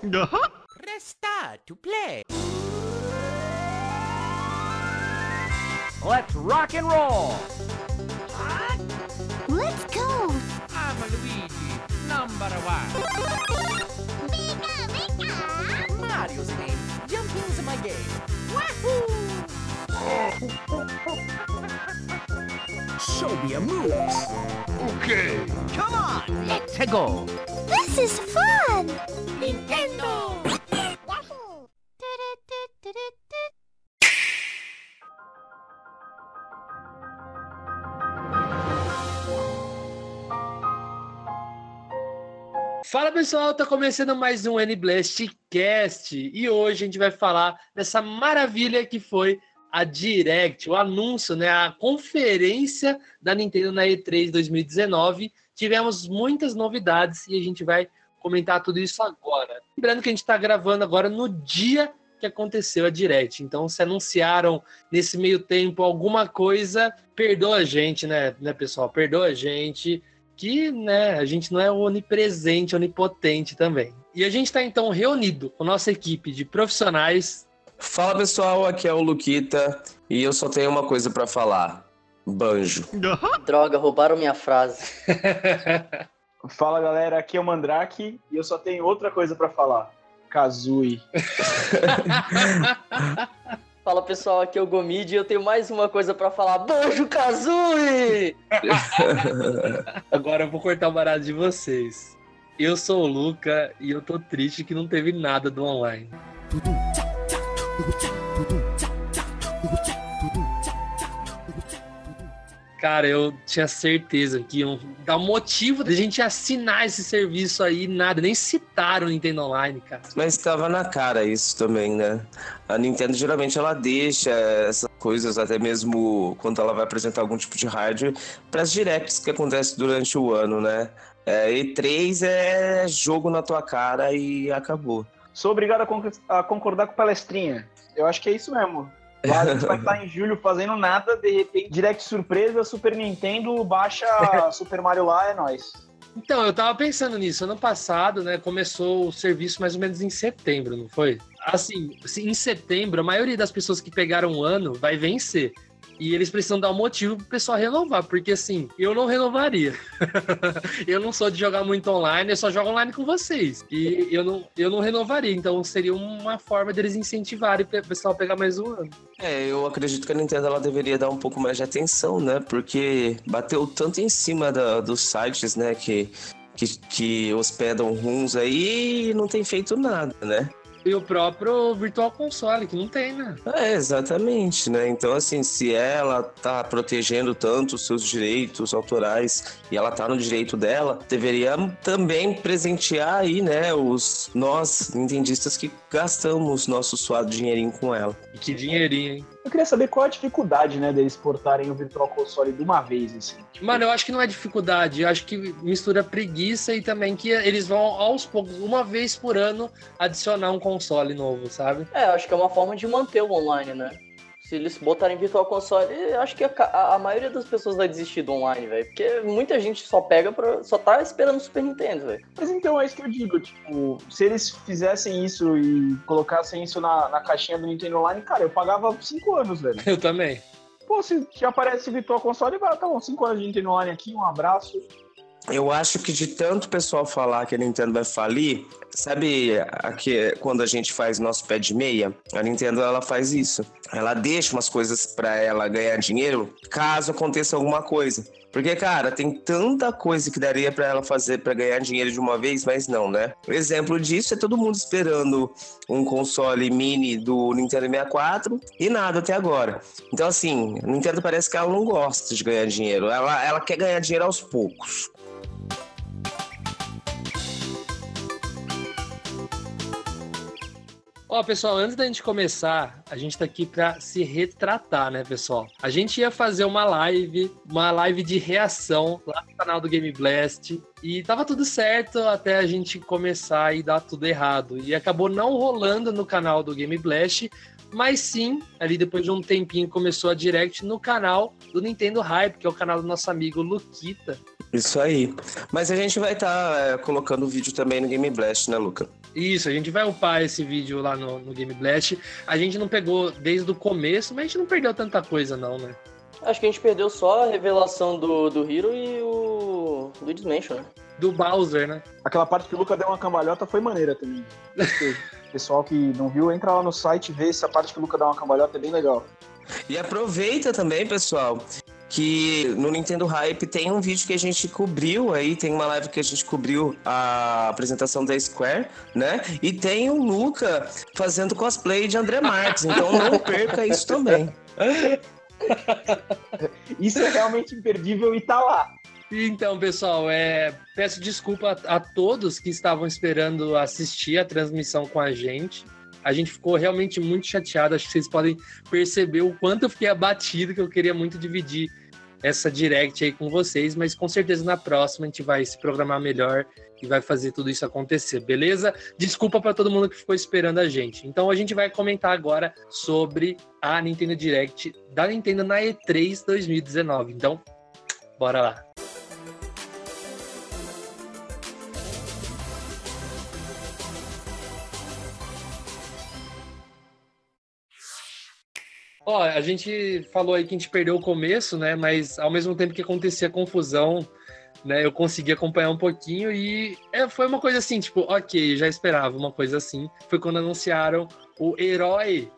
Uh-huh. Press start to play. Let's rock and roll! Let's go! I'm Luigi, number one. Pika, pika! Mario's the name. Jump into my game. Wahoo! Show me your moves! Okay. Come on, let's go. This is fun! Nintendo. Fala pessoal, tá começando mais um N-Blast Cast e hoje a gente vai falar dessa maravilha que foi a Direct, o anúncio, né, a conferência da Nintendo na E3 2019. Tivemos muitas novidades e a gente vai comentar tudo isso agora. Lembrando que a gente está gravando agora no dia que aconteceu a Direct. Então, se anunciaram nesse meio tempo alguma coisa, perdoa a gente, né, né pessoal? Perdoa a gente que né, a gente não é onipresente, onipotente também. E a gente está então reunido com nossa equipe de profissionais. Fala pessoal, aqui é o Luquita e eu só tenho uma coisa pra falar: banjo. Droga, roubaram minha frase. Fala galera, aqui é o Mandrake e eu só tenho outra coisa pra falar. Kazooie. Fala pessoal, aqui é o Gomid e eu tenho mais uma coisa pra falar. Banjo Kazooie! Agora eu vou cortar o barato de vocês. Eu sou o Luca e eu tô triste que não teve nada do online. Cara, eu tinha certeza que iam dar motivo da gente assinar esse serviço aí, nada, nem citaram o Nintendo Online, cara. Mas estava na cara isso também, né? A Nintendo geralmente ela deixa essas coisas, até mesmo quando ela vai apresentar algum tipo de hardware, para as directs que acontecem durante o ano, né? É, E3 é jogo na tua cara e acabou. Sou obrigado a, con- a concordar com Palestrinha. Eu acho que é isso mesmo. Lá a gente vai estar em julho fazendo nada, de repente, direct surpresa, Super Nintendo, baixa Super Mario lá, é nóis. Então, eu tava pensando nisso. Ano passado, né, começou o serviço mais ou menos em setembro, não foi? Assim, em setembro, a maioria das pessoas que pegaram o ano vai vencer. E eles precisam dar um motivo pro pessoal renovar, porque assim, eu não renovaria. eu não sou de jogar muito online, eu só jogo online com vocês. E eu não, eu não renovaria, então seria uma forma deles incentivarem o pessoal a pegar mais um ano. É, eu acredito que a Nintendo ela deveria dar um pouco mais de atenção, né? Porque bateu tanto em cima da- dos sites, né? Que, que, que hospedam runs aí e não tem feito nada, né? E o próprio Virtual Console, que não tem, né? É, exatamente, né? Então, assim, se ela tá protegendo tanto os seus direitos autorais e ela tá no direito dela, deveria também presentear aí, né, os nós, nintendistas, que gastamos nosso suado dinheirinho com ela. E que dinheirinho, hein? Eu queria saber qual a dificuldade, né, deles portarem o Virtual Console de uma vez, assim. Tipo, Mano, eu acho que não é dificuldade, eu acho que mistura preguiça e também que eles vão aos poucos, uma vez por ano, adicionar um console novo, sabe? É, acho que é uma forma de manter o online, né? Se eles botarem Virtual Console, eu acho que a, a- maioria das pessoas vai desistir do online, velho. Porque muita gente só pega pra. só tá esperando o Super Nintendo, velho. Mas então é isso que eu digo, tipo, se eles fizessem isso e colocassem isso na, na caixinha do Nintendo Online, cara, eu pagava 5 anos, velho. Eu também. Pô, se, se aparece Virtual Console, vai, tá bom, 5 anos de Nintendo Online aqui, um abraço. Eu acho que de tanto pessoal falar que a Nintendo vai falir, sabe aqui, quando a gente faz nosso pé de meia? A Nintendo ela faz isso. Ela deixa umas coisas pra ela ganhar dinheiro caso aconteça alguma coisa. Porque, cara, tem tanta coisa que daria pra ela fazer pra ganhar dinheiro de uma vez, mas não, né? Exemplo disso é todo mundo esperando um console mini do Nintendo 64 e nada até agora. Então, assim, a Nintendo parece que ela não gosta de ganhar dinheiro. Ela, ela quer ganhar dinheiro aos poucos. Ó, pessoal, antes da gente começar, a gente tá aqui pra se retratar, né, pessoal? A gente ia fazer uma live, uma live de reação lá no canal do Game Blast. E tava tudo certo até a gente começar e dar tudo errado. E acabou não rolando no canal do Game Blast, mas sim, ali depois de um tempinho começou a direct no canal do Nintendo Hype, que é o canal do nosso amigo Luquita. Isso aí. Mas a gente vai estar colocando o vídeo também no Game Blast, né, Luca? Isso, a gente vai upar esse vídeo lá no, no Game Blast. A gente não pegou desde o começo, mas a gente não perdeu tanta coisa, não, né? Acho que a gente perdeu só a revelação do, do Hero e o Luigi's Mansion, né? Do Bowser, né? Aquela parte que o Luca deu uma cambalhota foi maneira também. Pessoal que não viu, entra lá no site e vê essa parte que o Luca dá uma cambalhota, é bem legal. E aproveita também, pessoal, que no Nintendo Hype tem um vídeo que a gente cobriu aí, tem uma live que a gente cobriu a apresentação da Square, né? E tem o Luca fazendo cosplay de André Marques, então não perca isso também. Isso é realmente imperdível e tá lá. Então, pessoal, é, peço desculpa a, a todos que estavam esperando assistir a transmissão com a gente. A gente ficou realmente muito chateado. Acho que vocês podem perceber o quanto eu fiquei abatido, que eu queria muito dividir essa direct aí com vocês, mas com certeza na próxima a gente vai se programar melhor e vai fazer tudo isso acontecer, beleza? Desculpa para todo mundo que ficou esperando a gente. Então a gente vai comentar agora sobre a Nintendo Direct da Nintendo na E3 2019. Então, bora lá. Ó, a gente falou aí que a gente perdeu o começo, né? Mas ao mesmo tempo que acontecia confusão, né? Eu consegui acompanhar um pouquinho e é, foi uma coisa assim, tipo, ok, já esperava uma coisa assim. Foi quando anunciaram o herói,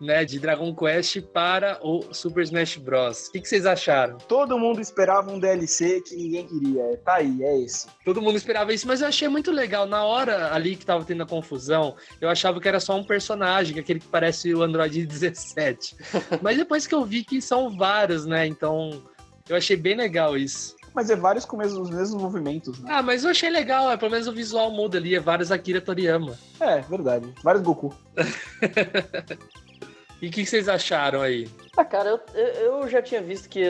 né, de Dragon Quest para o Super Smash Bros. O que, que vocês acharam? Todo mundo esperava um DLC que ninguém queria. Tá aí, é esse. Todo mundo esperava isso, mas eu achei muito legal. Na hora ali que tava tendo a confusão, eu achava que era só um personagem, aquele que parece o Android 17. mas depois que eu vi que são vários, né? Então eu achei bem legal isso. Mas é vários com mesmo- os mesmos movimentos, né? Ah, mas eu achei legal, é, pelo menos o visual muda ali, é vários Akira Toriyama. É, verdade. Vários Goku. E o que, que vocês acharam aí? Ah, cara, eu, eu já tinha visto que,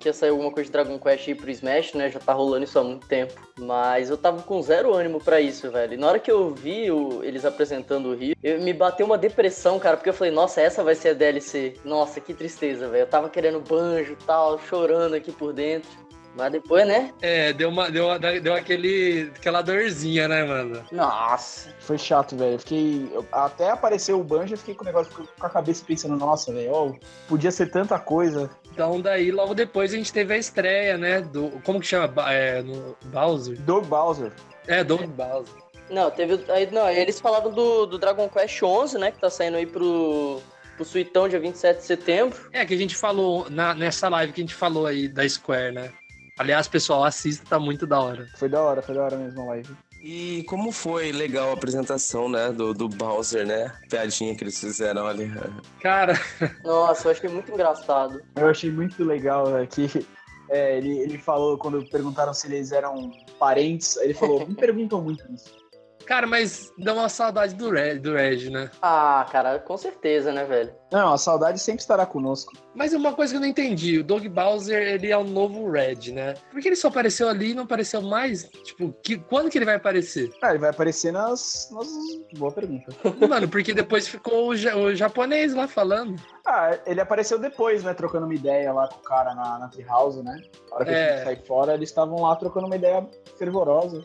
que ia sair alguma coisa de Dragon Quest aí pro Smash, né? Já tá rolando isso há muito tempo. Mas eu tava com zero ânimo pra isso, velho. E na hora que eu vi o- eles apresentando o Rio, eu, me bateu uma depressão, cara, porque eu falei, nossa, essa vai ser a DLC. Nossa, que tristeza, velho. Eu tava querendo banjo e tal, chorando aqui por dentro. Mas depois, né? É, deu, uma, deu, uma- deu aquele, aquela dorzinha, né, mano? Nossa. Foi chato, velho. Eu Fiquei. eu- até apareceu o banjo, eu fiquei com o negócio com a cabeça pensando, nossa, velho, ó, podia ser tanta coisa. Então, daí, logo depois, a gente teve a estreia, né, do... Como que chama? É, no, Bowser? Do Bowser. É, do Bowser. Não, teve. Aí, não, aí eles falaram do, do Dragon Quest 11, né? Que tá saindo aí pro, pro Suitão dia 27 de setembro. É, que a gente falou, na, nessa live que a gente falou aí da Square, né? Aliás, pessoal, assista, tá muito da hora. Foi da hora, foi da hora mesmo a live. E como foi legal a apresentação, né, do, do Bowser, né? Piadinha que eles fizeram ali. Cara, Nossa, eu achei muito engraçado. Eu achei muito legal né, que é, ele, ele falou, quando perguntaram se eles eram parentes, ele falou, me perguntam muito isso. Cara, mas dá uma saudade do Red, do Red, né? Ah, cara, com certeza, né, velho? Não, a saudade sempre estará conosco. Mas uma coisa que eu não entendi, o Doug Bowser, ele é o novo Red, né? Por que ele só apareceu ali e não apareceu mais? Tipo, que, quando que ele vai aparecer? Ah, ele vai aparecer nas, nas... Boa pergunta. Mano, porque depois ficou o, ja- o japonês lá falando. Ah, ele apareceu depois, né, trocando uma ideia lá com o cara na, na Treehouse, né? Na hora que É. a gente sai fora, eles estavam lá trocando uma ideia fervorosa.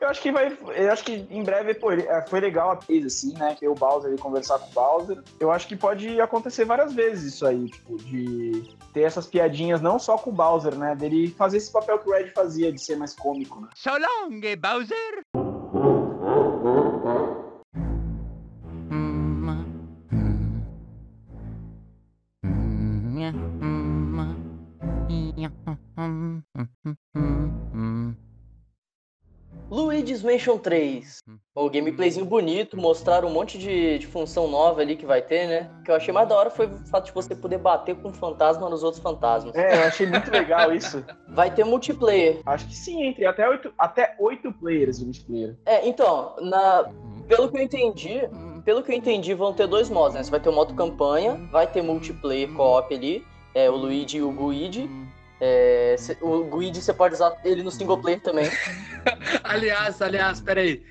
Eu acho que vai. Eu acho que em breve, pô, é, foi legal a vez, assim, né? Que o Bowser ele conversar com o Bowser. Eu acho que pode acontecer várias vezes isso aí, tipo, de ter essas piadinhas não só com o Bowser, né? Dele fazer esse papel que o Red fazia, de ser mais cômico, né? So long, eh, Bowser. Luigi's Mansion 3. O gameplayzinho bonito, mostraram um monte de, de função nova ali que vai ter, né? O que eu achei mais da hora foi o fato de você poder bater com um fantasma nos outros fantasmas. É, eu achei muito legal isso. Vai ter multiplayer. Acho que sim, entre até oito, até oito players de multiplayer. É, então, na, pelo que eu entendi, pelo que eu entendi, vão ter dois modos, né? Você vai ter o modo campanha, vai ter multiplayer co-op ali, é, o Luigi e o Guigi. É, cê- o Guigi você pode usar ele no single player também. Aliás, aliás, peraí.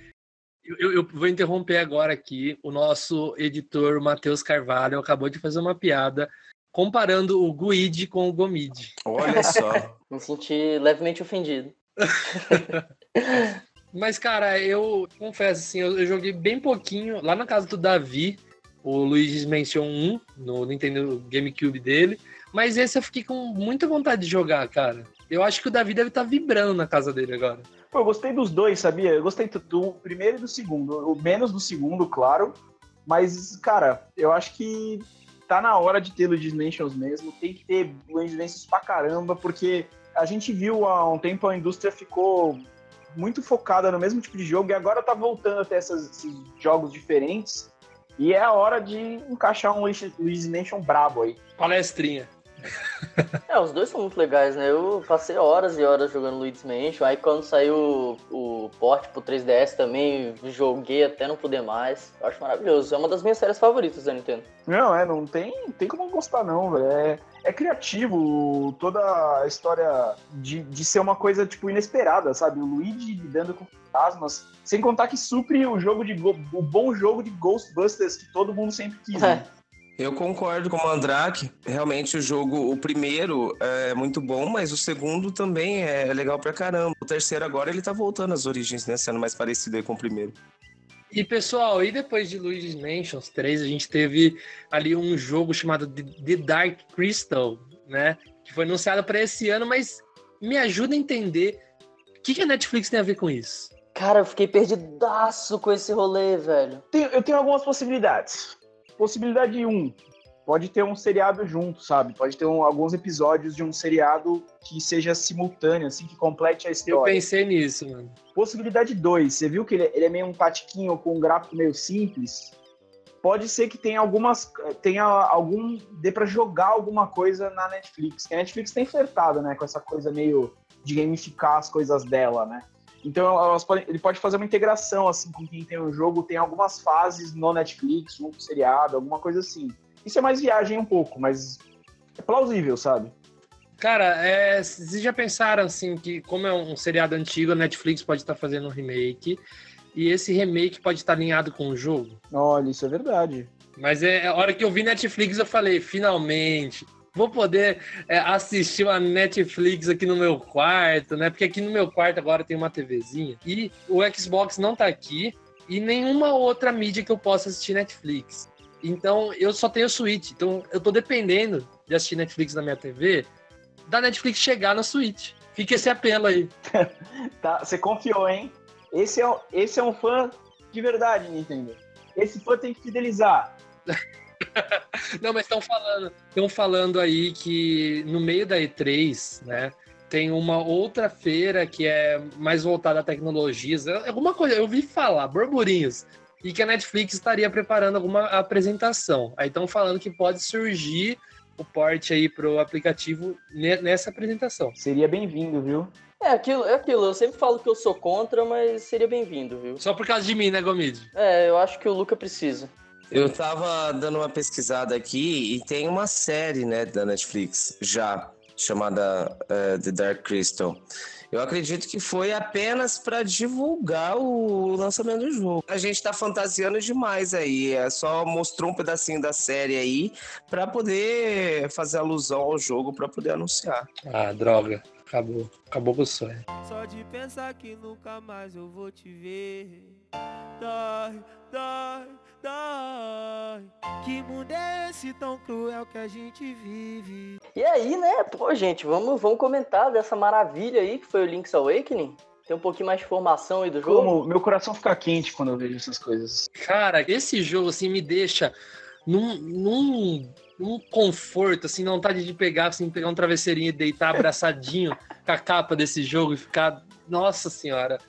Eu, eu, vou interromper agora aqui. O nosso editor, Matheus Carvalho, acabou de fazer uma piada comparando o Guide com o Gomide. Olha só. Me senti levemente ofendido. Mas, cara, eu confesso, assim, eu, eu joguei bem pouquinho lá na casa do Davi, o Luigi's Mansion 1, no Nintendo GameCube dele. Mas esse eu fiquei com muita vontade de jogar, cara. Eu acho que o Davi deve estar vibrando na casa dele agora. Pô, eu gostei dos dois, sabia? Eu gostei do- do primeiro e do segundo. O menos do segundo, claro. Mas, cara, eu acho que tá na hora de ter Luigi's Mansions mesmo. Tem que ter Luigi's Mansions pra caramba, porque a gente viu há um tempo a indústria ficou muito focada no mesmo tipo de jogo e agora tá voltando a ter essas- esses jogos diferentes. E é a hora de encaixar um Luigi- Luigi's Mansion brabo aí. Palestrinha. É, os dois são muito legais, né? Eu passei horas e horas jogando Luigi's Mansion. Aí quando saiu o, o port pro 3DS também, joguei até não poder mais. Eu acho maravilhoso. É uma das minhas séries favoritas da Nintendo. Não, é, não tem, tem como gostar, não, velho. É, é criativo toda a história de, de ser uma coisa, tipo, inesperada, sabe? O Luigi lidando com fantasmas, sem contar que supre o jogo de o bom jogo de Ghostbusters que todo mundo sempre quis. né? Eu concordo com o Mandrake. Realmente o jogo, o primeiro é muito bom, mas o segundo também é legal pra caramba. O terceiro agora ele tá voltando às origens, né? Sendo mais parecido aí com o primeiro. E pessoal, e depois de Luigi's Mansions 3, a gente teve ali um jogo chamado The Dark Crystal, né? Que foi anunciado para esse ano, mas me ajuda a entender o que, que a Netflix tem a ver com isso. Cara, eu fiquei perdidaço com esse rolê, velho. Tenho- eu tenho algumas possibilidades. Possibilidade 1. Um, pode ter um seriado junto, sabe? Pode ter um- alguns episódios de um seriado que seja simultâneo, assim, que complete a Eu história. pensei nisso, mano. Possibilidade 2, você viu que ele, ele é meio um tatiquinho com um gráfico meio simples? Pode ser que tenha algumas. tenha algum. dê pra jogar alguma coisa na Netflix. Que a Netflix tem flertado, né? Com essa coisa meio de gamificar as coisas dela, né? Então podem- ele pode fazer uma integração assim com quem tem o jogo, tem algumas fases no Netflix, um seriado, alguma coisa assim. Isso é mais viagem um pouco, mas é plausível, sabe? Cara, é, vocês já pensaram assim que, como é um seriado antigo, a Netflix pode estar fazendo um remake, e esse remake pode estar alinhado com o jogo? Olha, isso é verdade. Mas é a hora que eu vi Netflix, eu falei, finalmente. Vou poder é, assistir uma Netflix aqui no meu quarto, né? Porque aqui no meu quarto agora tem uma TVzinha. E o Xbox não tá aqui. E nenhuma outra mídia que eu possa assistir Netflix. Então eu só tenho Switch. Então eu tô dependendo de assistir Netflix na minha TV, da Netflix chegar na Switch. Fica esse apelo aí. Tá, você confiou, hein? Esse é, um- esse é um fã de verdade, Nintendo. Esse fã tem que fidelizar. Não, mas estão falando, estão falando aí que no meio da E3, né, tem uma outra feira que é mais voltada a tecnologias, é- alguma coisa, eu vi falar, burburinhos, e que a Netflix estaria preparando alguma apresentação. Aí estão falando que pode surgir o porte aí pro aplicativo ne- nessa apresentação. Seria bem-vindo, viu? É aquilo, é aquilo. Eu sempre falo que eu sou contra, mas seria bem-vindo, viu? Só por causa de mim, né, Gomid? É, eu acho que o Luca precisa. Eu tava dando uma pesquisada aqui e tem uma série, né, da Netflix já chamada eh, The Dark Crystal. Eu acredito que foi apenas para divulgar o lançamento do jogo. A gente tá fantasiando demais aí, é só mostrou um pedacinho da série aí para poder fazer alusão ao jogo para poder anunciar. Ah, droga. Acabou. Acabou com o sonho. Só de pensar que nunca mais eu vou te ver. Dói, dói, dói. Que mundo é esse tão cruel que a gente vive? E aí, né? Pô, gente, vamos, vamos comentar dessa maravilha aí que foi o Link's Awakening. Tem um pouquinho mais de informação aí do jogo. Como meu coração fica quente quando eu vejo essas coisas. Cara, esse jogo, assim, me deixa num, num, num conforto, assim, na vontade de pegar, assim, pegar um travesseirinho e deitar abraçadinho com a capa desse jogo e ficar... Nossa Senhora!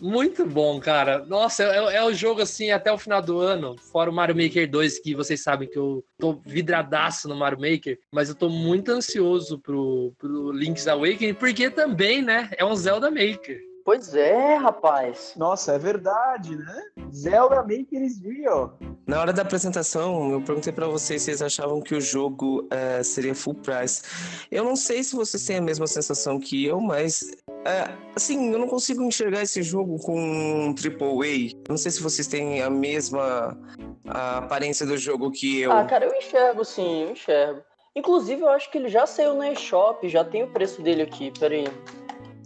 Muito bom, cara. Nossa, é, é o jogo, assim, até o final do ano, fora o Mario Maker 2, que vocês sabem que eu tô vidradaço no Mario Maker, mas eu tô muito ansioso pro, pro Link's Awakening, porque também, né, é um Zelda Maker. Pois é, rapaz. Nossa, é verdade, né? Zelda is real. Na hora da apresentação, eu perguntei para vocês se eles achavam que o jogo eh, seria full price. Eu não sei se vocês têm a mesma sensação que eu, mas eh, assim, eu não consigo enxergar esse jogo com um AAA. Eu não sei se vocês têm a mesma a aparência do jogo que eu. Ah, cara, eu enxergo sim, eu enxergo. Inclusive, eu acho que ele já saiu na eShop, já tem o preço dele aqui, peraí.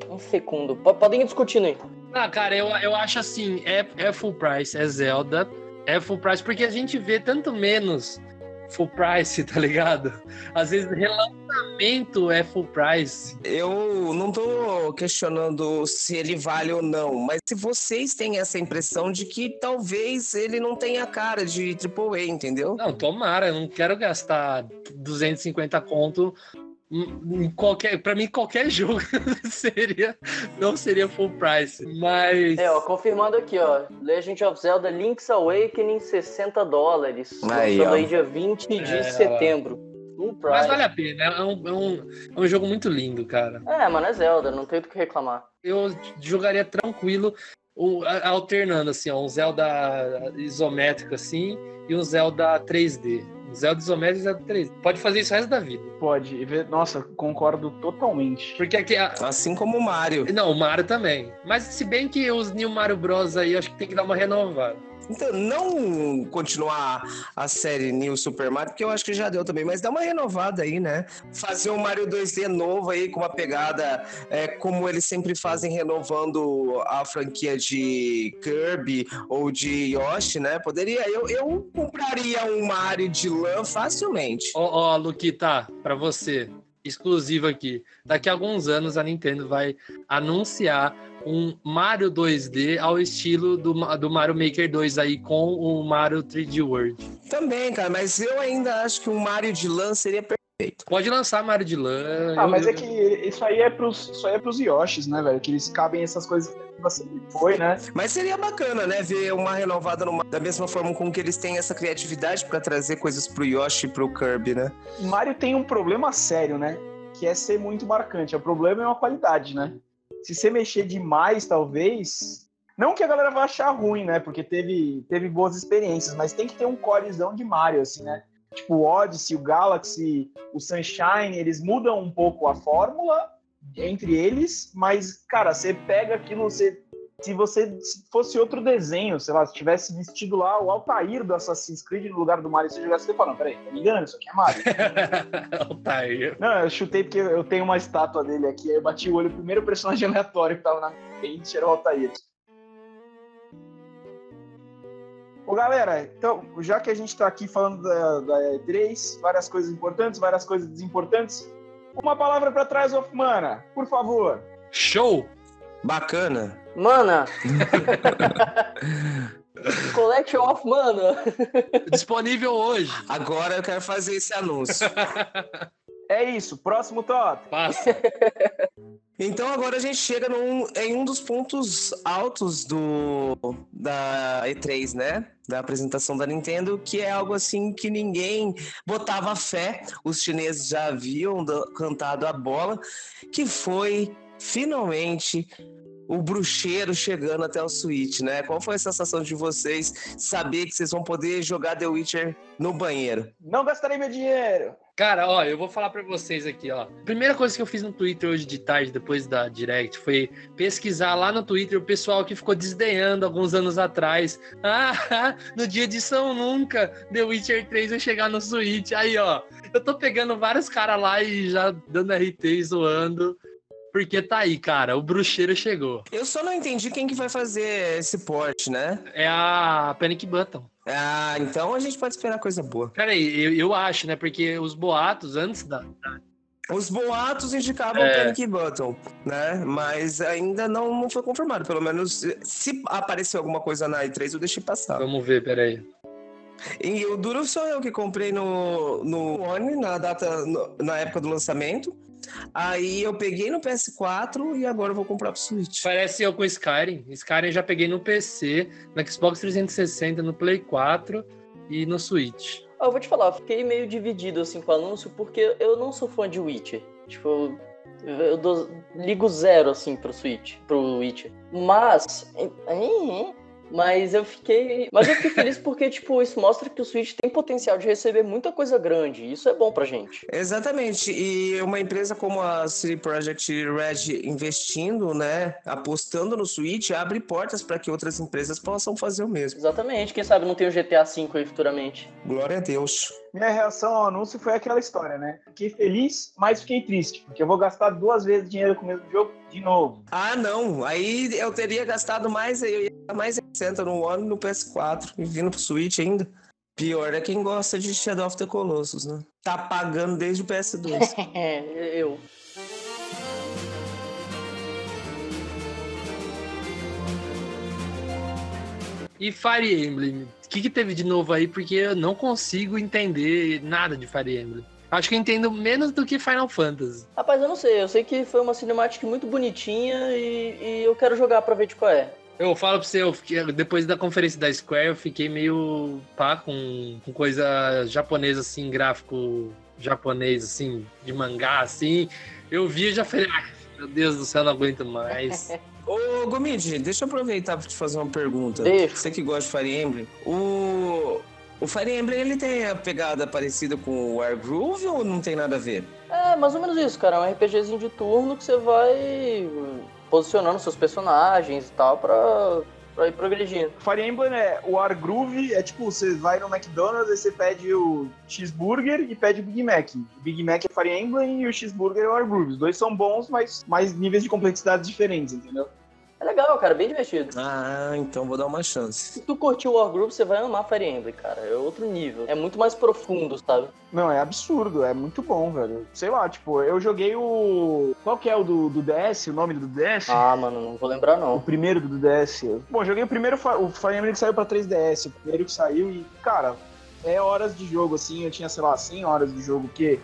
Um segundo. Podem ir discutindo aí. Ah, cara, eu, eu acho assim, é, é full price, é Zelda, é full price, porque a gente vê tanto menos full price, tá ligado? Às vezes relançamento é full price. Eu não tô questionando se ele vale ou não, mas se vocês têm essa impressão de que talvez ele não tenha cara de AAA, entendeu? Não, tomara, eu não quero gastar 250 conto em qualquer, para mim qualquer jogo seria não seria full price, mas É, ó, confirmando aqui, ó. Legend of Zelda Link's Awakening, 60 dólares. Aí, Lançando ó. aí dia 20 de É, setembro. Full price. mas vale a pena, é um, é um, é um jogo muito lindo, cara. É, mano, é Zelda, não tem do que reclamar. Eu jogaria tranquilo o- a- alternando assim, ó, um Zelda isométrico assim e um Zelda 3D. Zelda isométrico e Zelda 3D. Pode fazer isso o resto da vida. Pode. Nossa, concordo totalmente. Porque aqui a- Assim como o Mario. Não, o Mario também. Mas se bem que os New Mario Bros aí, acho que tem que dar uma renovada. Então, não continuar a série New Super Mario, porque eu acho que já deu também, mas dá uma renovada aí, né? Fazer um Mario 2D novo aí, com uma pegada é, como eles sempre fazem, renovando a franquia de Kirby ou de Yoshi, né? Poderia, eu, eu compraria um Mario de lã facilmente. Ó, ó, Luquita, pra você, exclusivo aqui. Daqui a alguns anos a Nintendo vai anunciar um Mario 2D ao estilo do, do Mario Maker 2 aí com o Mario 3D World. Também, cara, mas eu ainda acho que um Mario de lã seria perfeito. Pode lançar Mario de lã. Ah, eu- mas é que isso aí é pros, isso aí é pros Yoshis, né, velho? Que eles cabem essas coisas que você foi, né? Mas seria bacana, né? Ver uma renovada no, da mesma forma com que eles têm essa criatividade pra trazer coisas pro Yoshi e pro Kirby, né? Mario tem um problema sério, né? Que é ser muito marcante. O problema é uma qualidade, né? Se você mexer demais, talvez. Não que a galera vá achar ruim, né? Porque teve, teve boas experiências, mas tem que ter um corezão de Mario, assim, né? Tipo, o Odyssey, o Galaxy, o Sunshine, eles mudam um pouco a fórmula entre eles, mas, cara, você pega aquilo, você. Se você se fosse outro desenho, sei lá, se tivesse vestido lá o Altair do Assassin's Creed no lugar do Mario, você jogasse, você fala, não, peraí, tá me enganando, isso aqui é Mario. Altair. Não, eu chutei porque eu tenho uma estátua dele aqui, aí eu bati o olho, o primeiro personagem aleatório que tava na minha frente era o Altair. Ô galera, então, já que a gente tá aqui falando da, da E3, várias coisas importantes, várias coisas desimportantes, uma palavra pra trás, of Mana, por favor. Show! Bacana. Mana! Collection of Mana! Disponível hoje. Agora eu quero fazer esse anúncio. É isso, próximo top. Passa. Então agora a gente chega num, em um dos pontos altos do da E3, né? Da apresentação da Nintendo, que é algo assim que ninguém botava fé. Os chineses já haviam da- cantado a bola, que foi finalmente o bruxeiro chegando até o Switch, né? Qual foi a sensação de vocês saber que vocês vão poder jogar The Witcher no banheiro? Não gastarei meu dinheiro. Cara, ó, eu vou falar pra vocês aqui, ó. Primeira coisa que eu fiz no Twitter hoje de tarde, depois da Direct, foi pesquisar lá no Twitter o pessoal que ficou desdenhando alguns anos atrás. Ah, no dia de São Nunca, The Witcher 3 vai chegar no Switch. Aí, ó, eu tô pegando vários caras lá e já dando RT e zoando. Porque tá aí, cara, o bruxeiro chegou. Eu só não entendi quem que vai fazer esse port, né? É a Panic Button. Ah, então a gente pode esperar coisa boa. Peraí, eu, eu acho, né? Porque os boatos antes da, Os boatos indicavam É. Panic Button, né? Mas ainda não, não foi confirmado. Pelo menos, se aparecer alguma coisa na E3, eu deixei passar. Vamos ver, peraí. E o duro sou eu que comprei no, no One, na data, no- na época do lançamento. Aí eu peguei no PS4 e agora eu vou comprar pro Switch. Parece eu com Skyrim. Skyrim eu já peguei no PC, no Xbox 360, no Play 4 e no Switch. Eu vou te falar, eu fiquei meio dividido assim com o anúncio, porque eu não sou fã de Witcher. Tipo, eu, eu dou- ligo zero assim pro Switch, pro Witcher. Mas. Mas eu fiquei. Mas eu fiquei feliz porque, tipo, isso mostra que o Switch tem potencial de receber muita coisa grande. E isso é bom pra gente. Exatamente. E uma empresa como a City Project Red investindo, né, apostando no Switch, abre portas para que outras empresas possam fazer o mesmo. Exatamente. Quem sabe não tem o GTA V aí futuramente. Glória a Deus. Minha reação ao anúncio foi aquela história, né? Fiquei feliz, mas fiquei triste, porque eu vou gastar duas vezes dinheiro com o mesmo jogo de novo. Ah, não. Aí eu teria gastado mais, eu ia gastar mais 60 no One e no PS4, e vindo pro Switch ainda. Pior é quem gosta de Shadow of the Colossus, né? Tá pagando desde o PS2. É, eu. E Fire Emblem, que, que teve de novo aí? Porque eu não consigo entender nada de Fire Emblem. Acho que eu entendo menos do que Final Fantasy. Rapaz, eu não sei. Eu sei que foi uma cinemática muito bonitinha e, e eu quero jogar pra ver de qual é. Eu falo pra você, fiquei- depois da conferência da Square, eu fiquei meio pá com, com coisa japonesa, assim, gráfico japonês, assim, de mangá, assim. Eu vi e já falei, ai, meu Deus do céu, não aguento mais. Ô, Gomid, deixa eu aproveitar pra te fazer uma pergunta. Deixa. Você que gosta de Fire Emblem, o... O Fire Emblem, ele tem a pegada parecida com o Wargroove ou não tem nada a ver? É, mais ou menos isso, cara. É um RPGzinho de turno que você vai posicionando seus personagens e tal pra, pra ir progredindo. Fire Emblem é o Wargroove, é tipo, você vai no McDonald's e você pede o cheeseburger e pede o Big Mac. O Big Mac é Fire Emblem e o cheeseburger é o Wargroove. Os dois são bons, mas mais níveis de complexidade diferentes, entendeu? É legal, cara, bem divertido. Ah, então vou dar uma chance. Se tu curtiu Wargroove, você vai amar Fire Emblem, cara. É outro nível. É muito mais profundo, sabe? Não, é absurdo, é muito bom, velho. Sei lá, tipo, eu joguei o. Qual que é o do, do DS? O nome do DS? Ah, mano, não vou lembrar O não. primeiro do DS. Bom, joguei o primeiro, o Fire Emblem que saiu pra 3DS, o primeiro que saiu e, cara, é horas de jogo, assim, eu tinha, sei lá, 100 horas de jogo, que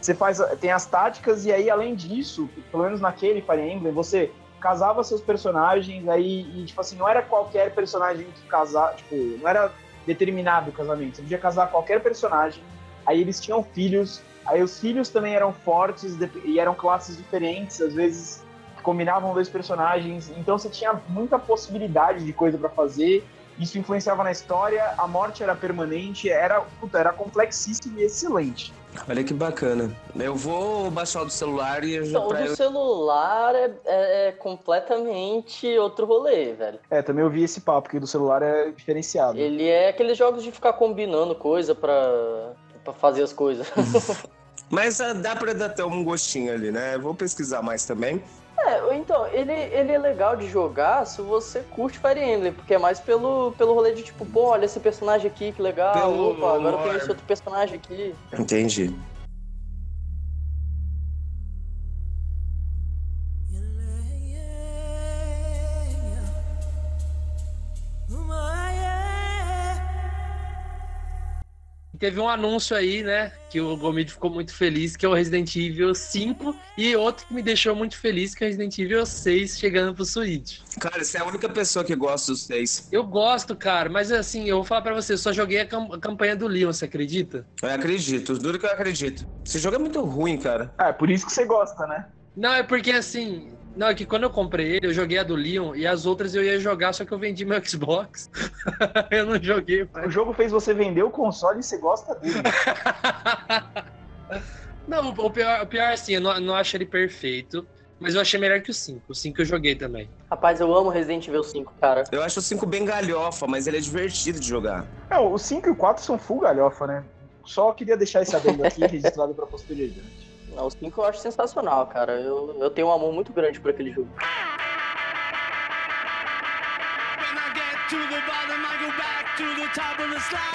você faz, tem as táticas e aí, além disso, pelo menos naquele Fire Emblem, você casava seus personagens, aí, e, tipo assim, não era qualquer personagem que casar, tipo, não era determinado o casamento, você podia casar qualquer personagem, aí eles tinham filhos, aí os filhos também eram fortes e eram classes diferentes, às vezes combinavam dois personagens, então você tinha muita possibilidade de coisa pra fazer. Isso influenciava na história, a morte era permanente, era, puta, era complexíssimo e excelente. Olha que bacana. Eu vou baixar o do celular e já Então, o pra do eu... celular é, é- é completamente outro rolê, velho. É, também eu vi esse papo, que o do celular é diferenciado. Ele é aqueles jogos de ficar combinando coisa pra, pra fazer as coisas. Mas ah, dá pra dar até um gostinho ali, né? Eu Vou pesquisar mais também. É, então, ele, ele é legal de jogar se você curte Fire Emblem, porque é mais pelo, pelo rolê de tipo, pô, olha esse personagem aqui, que legal, Pelo opa, agora tem esse outro personagem aqui. Entendi. Teve um anúncio aí, né? Que o Gomid ficou muito feliz, que é o Resident Evil 5. E outro que me deixou muito feliz, que é o Resident Evil 6 chegando pro Switch. Cara, você é a única pessoa que gosta dos seis. Eu gosto, cara, mas assim, eu vou falar pra você, eu só joguei a, cam- a campanha do Leon, você acredita? Eu acredito, duro que eu acredito. Esse jogo é muito ruim, cara. É, por isso que você gosta, né? Não, é porque assim. Não, é que quando eu comprei ele, eu joguei a do Leon e as outras eu ia jogar, só que eu vendi meu Xbox. eu não joguei. O jogo fez você vender o console e você gosta dele. Não, o pior, o pior assim, eu não, não acho ele perfeito, mas eu achei melhor que o 5. O 5 eu joguei também. Rapaz, eu amo Resident Evil 5, cara. Eu acho o 5 bem galhofa, mas ele é divertido de jogar. Não, o 5 e o 4 são full galhofa, né? Só queria deixar esse adendo aqui registrado pra posterioridade. Não, o 5 eu acho sensacional, cara. Eu, eu tenho um amor muito grande por aquele jogo. When I get to the bottom, I go back to the top of the slide.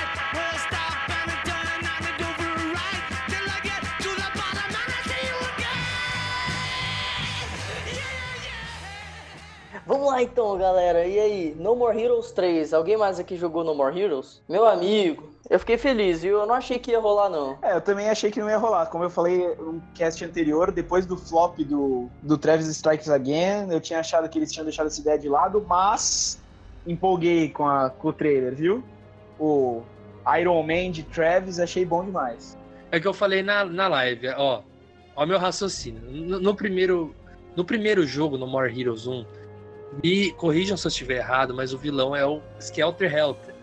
Vamos lá então, galera. E aí, No More Heroes 3. Alguém mais aqui jogou No More Heroes? Meu amigo, eu fiquei feliz, viu? Eu não achei que ia rolar, não. É, eu também achei que não ia rolar. Como eu falei no cast anterior, depois do flop do, do Travis Strikes Again, eu tinha achado que eles tinham deixado essa ideia de lado, mas empolguei com, a, com o trailer, viu? O Iron Man de Travis, achei bom demais. É que eu falei na, na live, ó. Ó meu raciocínio. No, no primeiro, no primeiro jogo, no More Heroes 1, me corrijam se eu estiver errado, mas o vilão é o Skelter Helter.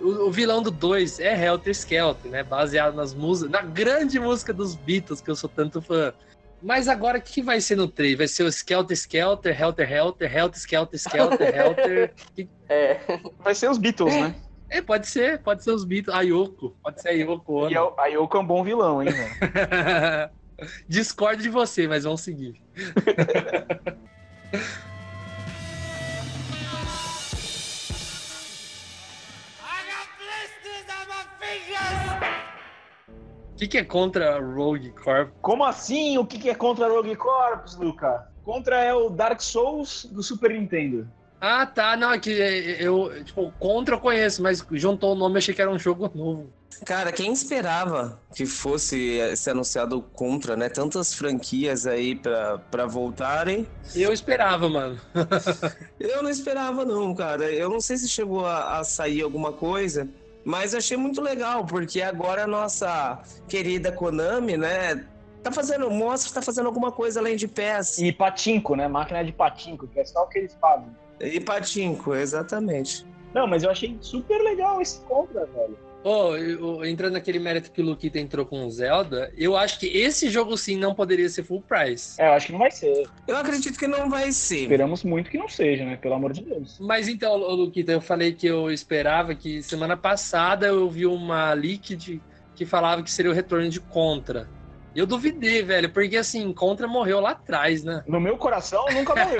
O, o vilão do 2 é Helter Skelter, né? Baseado nas músicas, na grande música dos Beatles, que eu sou tanto fã. Mas agora, o que, vai ser no 3? Vai ser o Skelter Skelter, Helter Helter, Helter Skelter Skelter, Helter. É. Vai ser os Beatles, né? É, pode ser, pode ser os Beatles. A Yoko, pode ser a Yoko. Ono. E a a Yoko é um bom vilão, hein, velho? Discordo de você, mas vamos seguir. que, que é contra Rogue Corp? Como assim? O que que é contra Rogue Corps, Luca? Contra é o Dark Souls do Super Nintendo. Ah, tá. Não, é que eu, tipo, contra eu conheço, mas juntou o nome e achei que era um jogo novo. Cara, quem esperava que fosse ser anunciado contra, né? Tantas franquias aí pra, pra voltarem. Eu esperava, mano. Eu não esperava, não, cara. Eu não sei se chegou a, a sair alguma coisa, mas achei muito legal, porque agora a nossa querida Konami, né? Tá fazendo, mostra que tá fazendo alguma coisa além de pés. E patinco, né? Máquina de patinco, que é só o que eles fazem. E patinco, exatamente. Não, mas eu achei super legal esse contra, velho. Eu- entrando naquele mérito que o Luquita entrou com o Zelda, eu acho que esse jogo sim não poderia ser full price. É, eu acho que não vai ser. Eu acredito que não vai ser. Esperamos muito que não seja, né? Pelo amor de Deus. Mas então, Luquita, eu falei que eu esperava que semana passada eu vi uma leak de, que falava que seria o retorno de Contra. Eu duvidei, velho, porque assim, Contra morreu lá atrás, né? No meu coração, nunca morreu.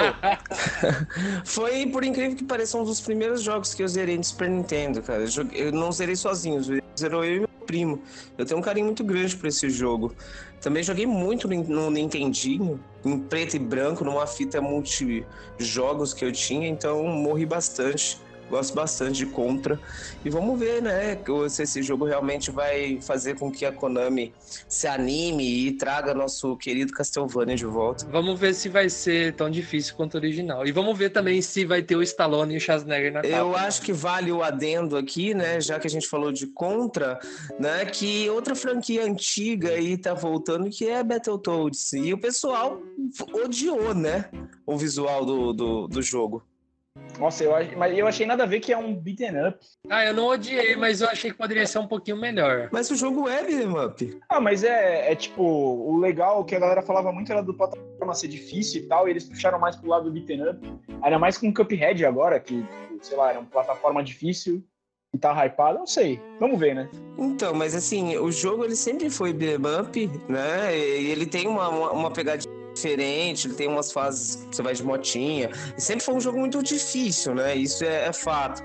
Foi, por incrível que pareça, um dos primeiros jogos que eu zerei no Super Nintendo, cara. Eu, joguei- eu não zerei sozinho, zerou eu e meu primo. Eu tenho um carinho muito grande por esse jogo. Também joguei muito no, no Nintendinho, em preto e branco, numa fita multi-jogos que eu tinha, então morri bastante. Gosto bastante de Contra. E vamos ver, né, se esse jogo realmente vai fazer com que a Konami se anime e traga nosso querido Castlevania de volta. Vamos ver se vai ser tão difícil quanto o original. E vamos ver também se vai ter o Stallone e o Schwarzenegger na capa. Eu acho que vale o adendo aqui, né? Já que a gente falou de Contra, né? Que outra franquia antiga aí tá voltando, que é Battletoads. E o pessoal odiou, né? O visual do, do, do jogo. Nossa, eu, mas eu achei nada a ver que é um beaten up. Ah, eu não odiei, mas eu achei que poderia ser um pouquinho melhor. Mas o jogo é beat'em up. Ah, mas é, é tipo, o legal que a galera falava muito era do plataforma ser difícil e tal, e eles puxaram mais pro lado do beaten up. Ainda mais com o Cuphead agora, que, sei lá, era uma plataforma difícil e tá hypado, não sei. Vamos ver, né? Então, mas assim, o jogo ele sempre foi beat'em up, né? E ele tem uma, uma, uma pegadinha diferente, ele tem umas fases que você vai de motinha. E sempre foi um jogo muito difícil, né? Isso é, é fato.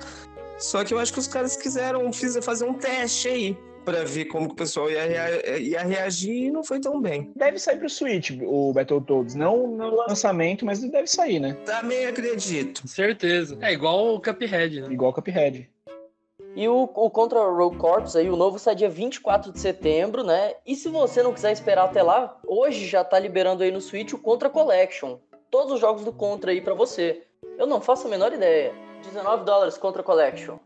Só que eu acho que os caras quiseram fazer um teste aí pra ver como que o pessoal ia, rea- ia reagir e não foi tão bem. Deve sair pro Switch o Battletoads. Não no lançamento, mas deve sair, né? Também acredito. Certeza. É igual o Cuphead, né? Igual o Cuphead. E o, o Contra Rogue Corps aí, o novo sai dia 24 de setembro, né? E se você não quiser esperar até lá, hoje já tá liberando aí no Switch o Contra Collection. Todos os jogos do Contra aí pra você. Eu não faço a menor ideia. 19 dólares Contra Collection.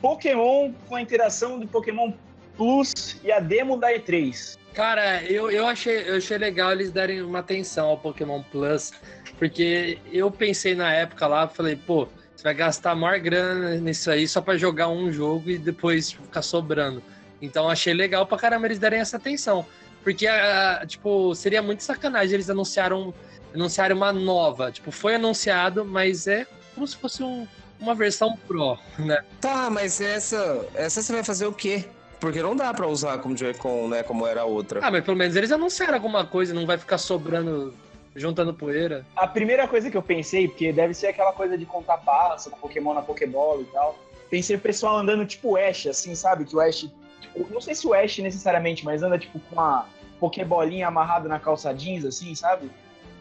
Pokémon com a interação do Pokémon Plus e a demo da E3. Cara, eu, eu, achei, eu achei legal eles darem uma atenção ao Pokémon Plus, porque eu pensei na época lá, falei, pô, você vai gastar maior grana nisso aí só pra jogar um jogo e depois ficar sobrando. Então achei legal pra caramba eles darem essa atenção. Porque, ah, tipo, seria muito sacanagem eles anunciaram, anunciaram uma nova. Tipo, foi anunciado, mas é como se fosse um- uma versão Pro, né? Tá, mas essa, essa você vai fazer o quê? Porque não dá pra usar como Joy-Con, né? Como era a outra. Ah, mas pelo menos eles anunciaram alguma coisa, não vai ficar sobrando, juntando poeira. A primeira coisa que eu pensei, porque deve ser aquela coisa de contar passo com Pokémon na Pokébola e tal. Pensei o pessoal andando tipo Ash, assim, sabe? Que o Ash. Tipo, não sei se o Ash necessariamente, mas anda tipo com uma Pokébolinha amarrada na calça jeans, assim, sabe?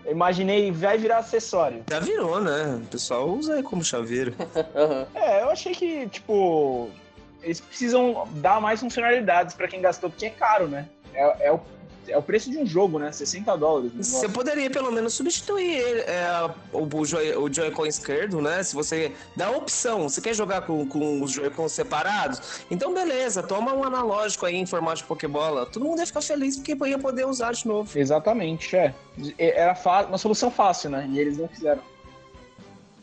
Eu imaginei, vai virar acessório. Já virou, né? O pessoal usa aí como chaveiro. Aham. É, eu achei que, tipo, eles precisam dar mais funcionalidades pra quem gastou, porque é caro, né? É, é o, é o preço de um jogo, né? 60 dólares. Você poderia pelo menos substituir é, o, o, Joy, o Joy-Con esquerdo, né? Se você dá a opção, você quer jogar com, com os Joy-Cons separados? Então beleza, toma um analógico aí em formato de Pokébola. Todo mundo ia ficar feliz porque ia poder usar de novo. Exatamente, é. Era fa- uma solução fácil, né? E eles não fizeram.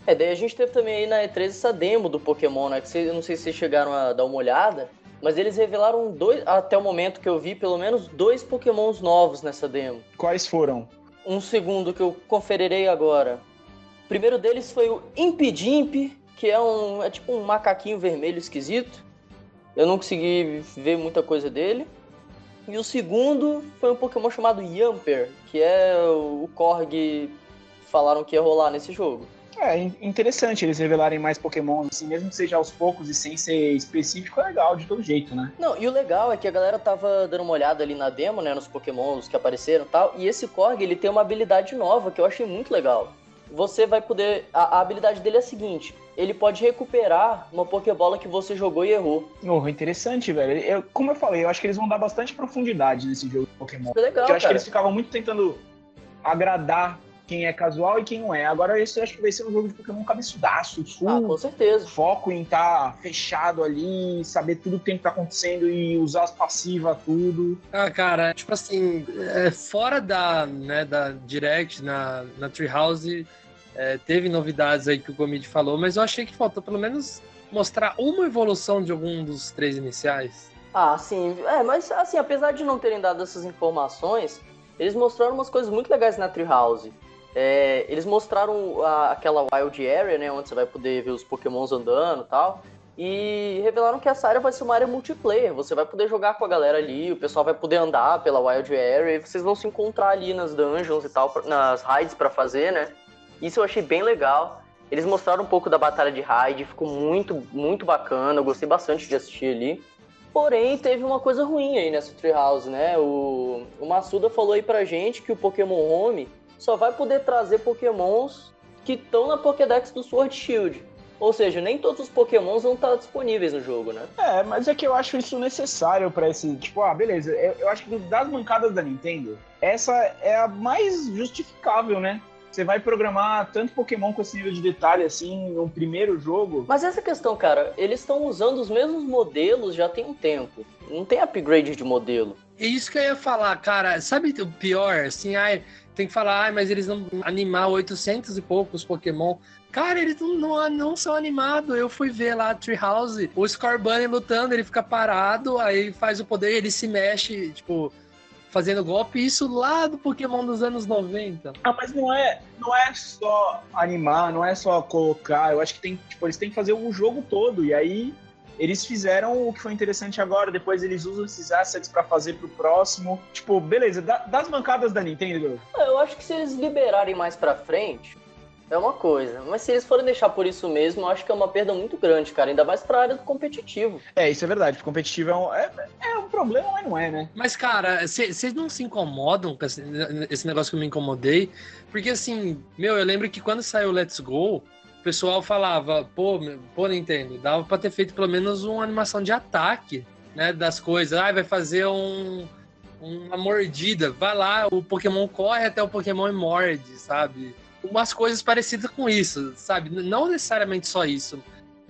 É, daí a gente teve também aí na E3 essa demo do Pokémon, né? Que cê- eu não sei se vocês chegaram a dar uma olhada. Mas eles revelaram dois, até o momento que eu vi, pelo menos dois pokémons novos nessa demo. Quais foram? Um segundo que eu conferirei agora. O primeiro deles foi o Impidimp, que é um é tipo um macaquinho vermelho esquisito. Eu não consegui ver muita coisa dele. E o segundo foi um Pokémon chamado Yamper, que é o Korg falaram que ia rolar nesse jogo. É in- interessante eles revelarem mais Pokémon, assim, mesmo que seja aos poucos e sem ser específico, é legal de todo jeito, né? Não, e o legal é que a galera tava dando uma olhada ali na demo, né, nos pokémons que apareceram e tal, e esse Korg, ele tem uma habilidade nova que eu achei muito legal. Você vai poder... A, a habilidade dele é a seguinte, ele pode recuperar uma Pokébola que você jogou e errou. Oh, interessante, velho. Eu- como eu falei, eu acho que eles vão dar bastante profundidade nesse jogo de Pokémon. Foi legal, eu acho que eles ficavam muito tentando agradar quem é casual e quem não é. Agora esse eu acho que vai ser um jogo de Pokémon cabeçudaço, full Ah, com certeza. foco em estar fechado ali, saber tudo que tem que estar acontecendo e usar as passivas, tudo. Ah, cara, tipo assim, é, fora da, né, da Direct na, na Treehouse, é, teve novidades aí que o Gomid falou, mas eu achei que faltou pelo menos mostrar uma evolução de algum dos três iniciais. Ah, sim. É, mas assim, apesar de não terem dado essas informações, eles mostraram umas coisas muito legais na Treehouse. É, eles mostraram a- aquela Wild Area, né, onde você vai poder ver os pokémons andando e tal. E revelaram que essa área vai ser uma área multiplayer. Você vai poder jogar com a galera ali, o pessoal vai poder andar pela Wild Area e vocês vão se encontrar ali nas dungeons e tal, nas raids pra fazer, né? Isso eu achei bem legal. Eles mostraram um pouco da batalha de raid, ficou muito, muito bacana. Eu gostei bastante de assistir ali. Porém, teve uma coisa ruim aí nessa Treehouse, né? O, o Massuda falou aí pra gente que o Pokémon Home só vai poder trazer Pokémons que estão na Pokédex do Sword Shield. Ou seja, nem todos os Pokémons vão estar disponíveis no jogo, né? É, mas é que eu acho isso necessário pra esse. Tipo, ah, beleza. Eu, eu acho que das mancadas da Nintendo, essa é a mais justificável, né? Você vai programar tanto Pokémon com esse nível de detalhe assim no primeiro jogo. Mas essa questão, cara, eles estão usando os mesmos modelos já tem um tempo. Não tem upgrade de modelo. É isso que eu ia falar, cara. Sabe o pior? Assim, ai, tem que falar, ai, mas eles não animar 800 e poucos Pokémon. Cara, eles não, não, não são animados. Eu fui ver lá a Treehouse, o Scorbunny lutando, ele fica parado, aí faz o poder, ele se mexe, tipo, fazendo golpe. Isso lá do Pokémon dos anos 90. Ah, mas não é, não é só animar, não é só colocar. Eu acho que tem, tipo, eles têm que fazer o jogo todo. E aí eles fizeram o que foi interessante agora. Depois eles usam esses assets pra fazer pro próximo. Tipo, beleza, da- das mancadas da Nintendo, Eu acho que se eles liberarem mais pra frente, é uma coisa. Mas se eles forem deixar por isso mesmo, eu acho que é uma perda muito grande, cara. Ainda mais pra área do competitivo. É, isso é verdade. Competitivo é um, é, é um problema, mas não é, né? Mas, cara, vocês não se incomodam com esse, esse negócio que eu me incomodei? Porque, assim, meu, eu lembro que quando saiu Let's Go, o pessoal falava, pô, pô, Nintendo, dava pra ter feito pelo menos uma animação de ataque, né, das coisas. Ah, vai fazer um, uma mordida. Vai lá, o Pokémon corre até o Pokémon e morde, sabe? Umas coisas parecidas com isso, sabe? Não necessariamente só isso.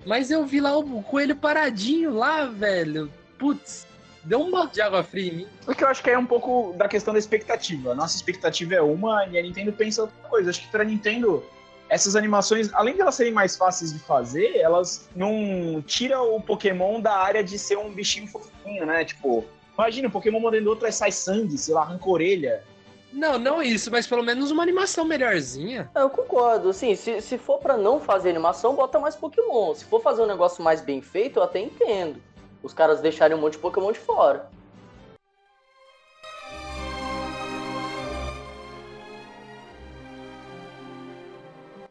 Mas eu vi lá o coelho paradinho lá, velho. Putz, deu um balde de água fria em mim. O que eu acho que é um pouco da questão da expectativa. A nossa expectativa é uma e a Nintendo pensa outra coisa. Acho que pra Nintendo, essas animações, além de elas serem mais fáceis de fazer, elas não tiram o Pokémon da área de ser um bichinho fofinho, né? Tipo, imagina, o Pokémon mordendo outro aí sai sangue, sei lá, arranca a orelha. Não, não isso, mas pelo menos uma animação melhorzinha. É, Eu concordo, assim, se, se for pra não fazer animação, bota mais Pokémon. Se for fazer um negócio mais bem feito, eu até entendo. Os caras deixarem um monte de Pokémon de fora.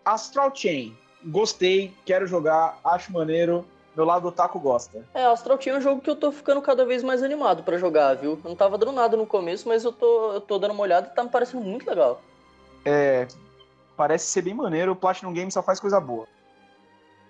Astral Chain, gostei, quero jogar, acho maneiro. Meu lado otaku gosta. É, Astral Chain é um jogo que eu tô ficando cada vez mais animado pra jogar, viu? Eu não tava dando nada no começo, mas eu tô, eu tô dando uma olhada e tá me parecendo muito legal. É, parece ser bem maneiro, o Platinum Games só faz coisa boa.